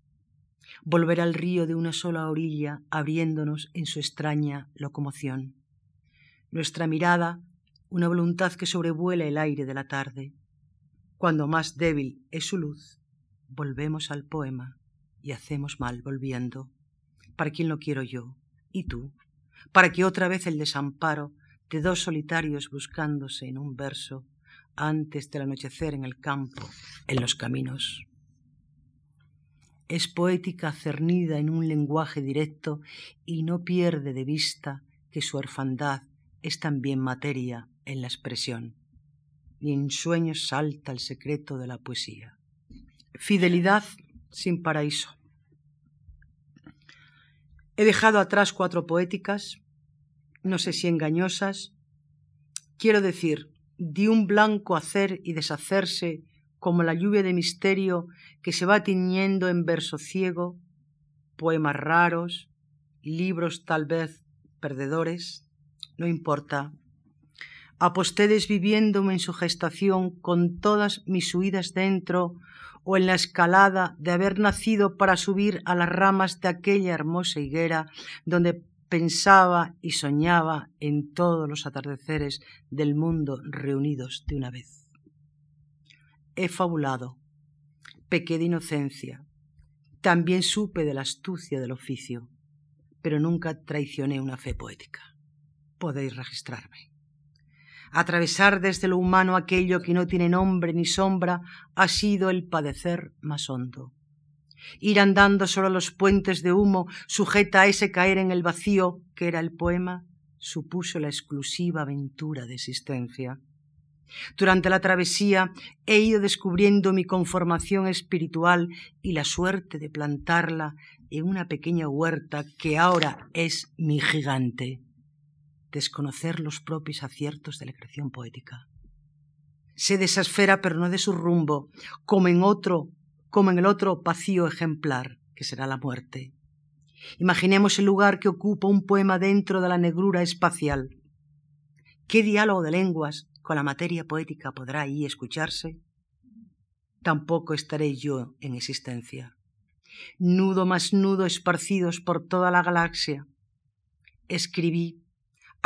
Volver al río de una sola orilla abriéndonos en su extraña locomoción nuestra mirada una voluntad que sobrevuela el aire de la tarde. Cuando más débil es su luz, volvemos al poema y hacemos mal volviendo. ¿Para quién lo quiero yo? ¿Y tú? Para que otra vez el desamparo de dos solitarios buscándose en un verso antes del anochecer en el campo, en los caminos. Es poética cernida en un lenguaje directo y no pierde de vista que su orfandad es también materia en la expresión, y en sueños salta el secreto de la poesía. Fidelidad sin paraíso. He dejado atrás cuatro poéticas, no sé si engañosas, quiero decir, de un blanco hacer y deshacerse como la lluvia de misterio que se va tiñendo en verso ciego, poemas raros, libros tal vez perdedores, no importa. Aposté desviviéndome en su gestación con todas mis huidas dentro o en la escalada de haber nacido para subir a las ramas de aquella hermosa higuera donde pensaba y soñaba en todos los atardeceres del mundo reunidos de una vez. He fabulado, pequé de inocencia, también supe de la astucia del oficio, pero nunca traicioné una fe poética. Podéis registrarme. Atravesar desde lo humano aquello que no tiene nombre ni sombra ha sido el padecer más hondo. Ir andando sobre los puentes de humo, sujeta a ese caer en el vacío que era el poema, supuso la exclusiva aventura de existencia. Durante la travesía he ido descubriendo mi conformación espiritual y la suerte de plantarla en una pequeña huerta que ahora es mi gigante desconocer los propios aciertos de la creación poética. Sé de esa esfera, pero no de su rumbo, como en otro, como en el otro vacío ejemplar, que será la muerte. Imaginemos el lugar que ocupa un poema dentro de la negrura espacial. ¿Qué diálogo de lenguas con la materia poética podrá ahí escucharse? Tampoco estaré yo en existencia. Nudo más nudo esparcidos por toda la galaxia. Escribí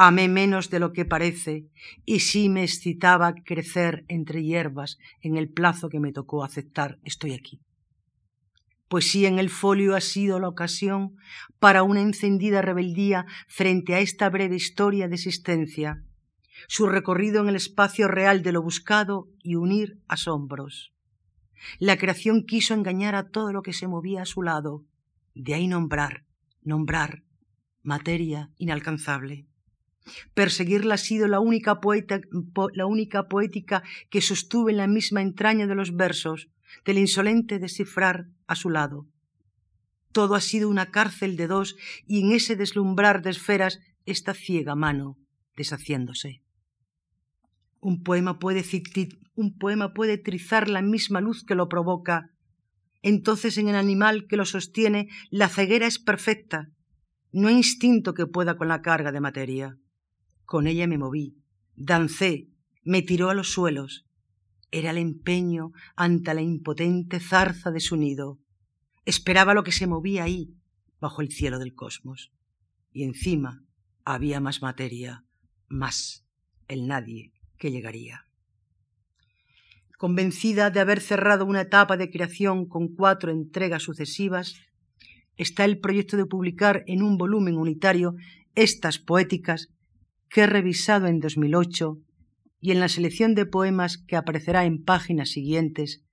amé menos de lo que parece, y sí me excitaba crecer entre hierbas en el plazo que me tocó aceptar, estoy aquí. Pues sí en el folio ha sido la ocasión para una encendida rebeldía frente a esta breve historia de existencia, su recorrido en el espacio real de lo buscado y unir asombros. La creación quiso engañar a todo lo que se movía a su lado, de ahí nombrar, nombrar, materia inalcanzable. Perseguirla ha sido la única, la única poética que sostuve en la misma entraña de los versos, del insolente descifrar a su lado. Todo ha sido una cárcel de dos y en ese deslumbrar de esferas esta ciega mano deshaciéndose. Un poema puede, un poema puede trizar la misma luz que lo provoca. Entonces en el animal que lo sostiene la ceguera es perfecta. No hay instinto que pueda con la carga de materia. Con ella me moví, dancé, me tiró a los suelos. Era el empeño ante la impotente zarza de su nido. Esperaba lo que se movía ahí, bajo el cielo del cosmos. Y encima había más materia, más el nadie que llegaría. Convencida de haber cerrado una etapa de creación con cuatro entregas sucesivas, está el proyecto de publicar en un volumen unitario estas poéticas que he revisado en 2008 y en la selección de poemas que aparecerá en páginas siguientes,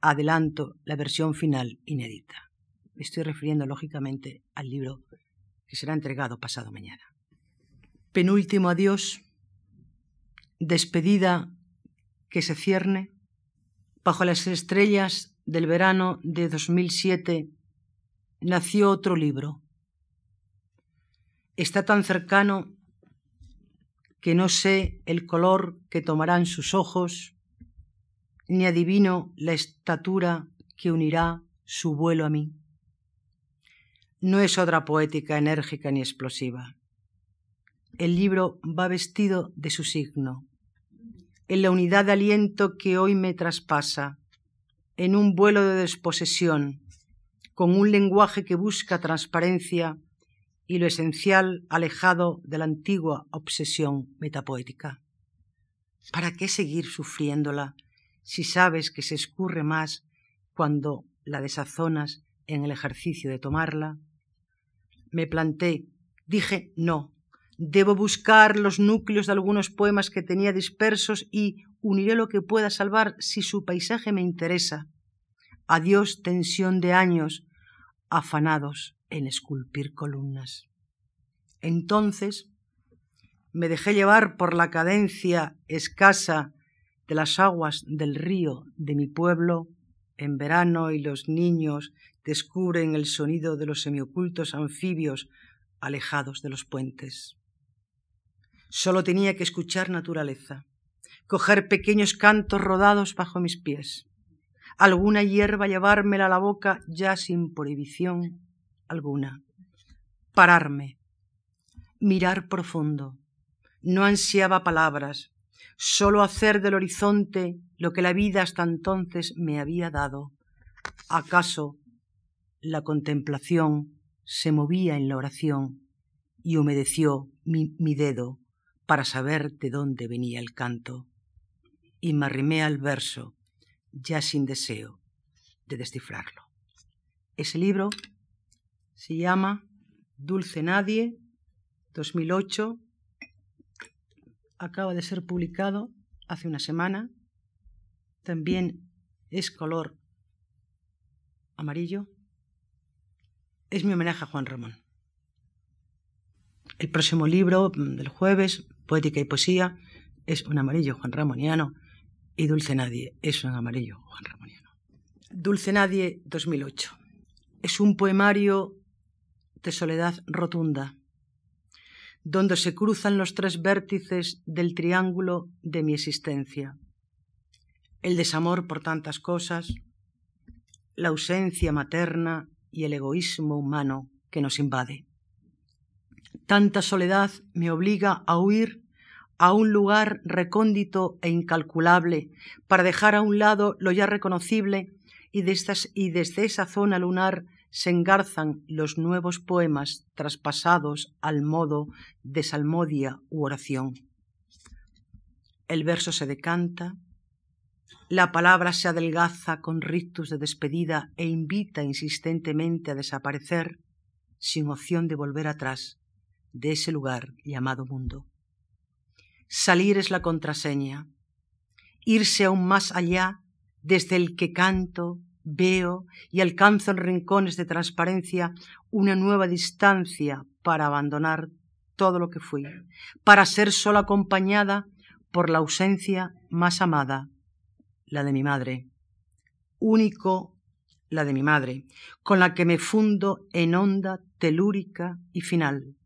adelanto la versión final inédita. Me estoy refiriendo lógicamente al libro que será entregado pasado mañana. Penúltimo adiós, despedida que se cierne, bajo las estrellas del verano de 2007 nació otro libro. Está tan cercano que no sé el color que tomarán sus ojos, ni adivino la estatura que unirá su vuelo a mí. No es otra poética enérgica ni explosiva. El libro va vestido de su signo, en la unidad de aliento que hoy me traspasa, en un vuelo de desposesión, con un lenguaje que busca transparencia y lo esencial alejado de la antigua obsesión metapoética. ¿Para qué seguir sufriéndola si sabes que se escurre más cuando la desazonas en el ejercicio de tomarla? Me planté, dije no, Debo buscar los núcleos de algunos poemas que tenía dispersos y uniré lo que pueda salvar si su paisaje me interesa. Adiós tensión de años afanados en esculpir columnas. Entonces me dejé llevar por la cadencia escasa de las aguas del río de mi pueblo en verano y los niños descubren el sonido de los semiocultos anfibios alejados de los puentes. Solo tenía que escuchar naturaleza, coger pequeños cantos rodados bajo mis pies, alguna hierba llevármela a la boca ya sin prohibición alguna, pararme, mirar profundo. No ansiaba palabras, solo hacer del horizonte lo que la vida hasta entonces me había dado. ¿Acaso la contemplación se movía en la oración y humedeció mi, mi dedo para saber de dónde venía el canto? Y me arrimé al verso, ya sin deseo de descifrarlo. Ese libro se llama Dulce Nadie, 2008, acaba de ser publicado hace una semana. También es color amarillo. Es mi homenaje a Juan Ramón. El próximo libro del jueves, Poética y Poesía, es un amarillo Juan Ramoniano y Dulce Nadie es un amarillo Juan Ramoniano. Dulce Nadie 2008. Es un poemario de soledad rotunda donde se cruzan los tres vértices del triángulo de mi existencia. El desamor por tantas cosas, la ausencia materna y el egoísmo humano que nos invade. Tanta soledad me obliga a huir a un lugar recóndito e incalculable para dejar a un lado lo ya reconocible y, y desde esa zona lunar se engarzan los nuevos poemas traspasados al modo de salmodia u oración. El verso se decanta, la palabra se adelgaza con rictus de despedida e invita insistentemente a desaparecer sin opción de volver atrás de ese lugar llamado mundo. Salir es la contraseña, irse aún más allá desde el que canto, veo y alcanzo en rincones de transparencia una nueva distancia para abandonar todo lo que fui, para ser solo acompañada por la ausencia más amada, la de mi madre, único la de mi madre, con la que me fundo en onda telúrica y final,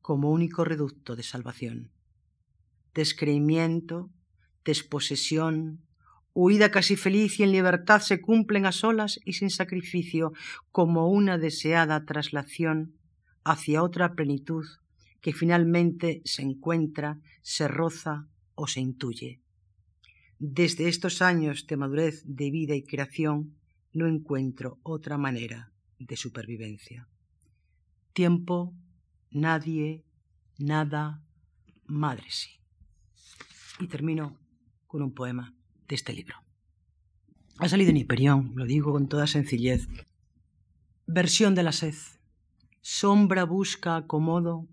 como único reducto de salvación. Descreimiento, desposesión, huida casi feliz y en libertad se cumplen a solas y sin sacrificio, como una deseada traslación hacia otra plenitud que finalmente se encuentra, se roza o se intuye. Desde estos años de madurez de vida y creación no encuentro otra manera de supervivencia. Tiempo, nadie, nada, madre sí. Y termino con un poema este libro. Ha salido en Hiperión, lo digo con toda sencillez. Versión de la sed. Sombra busca acomodo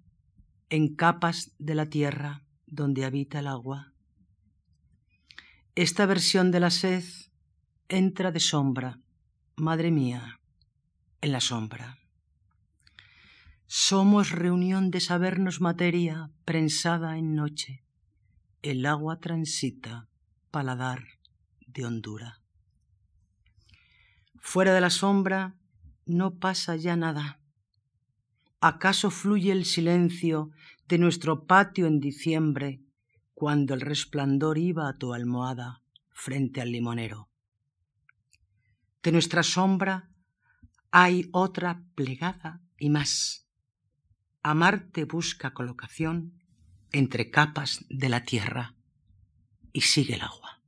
en capas de la tierra donde habita el agua. Esta versión de la sed entra de sombra, madre mía, en la sombra. Somos reunión de sabernos materia prensada en noche. El agua transita paladar de hondura. Fuera de la sombra no pasa ya nada. ¿Acaso fluye el silencio de nuestro patio en diciembre cuando el resplandor iba a tu almohada frente al limonero? De nuestra sombra hay otra plegada y más. Amarte busca colocación entre capas de la tierra y sigue el agua.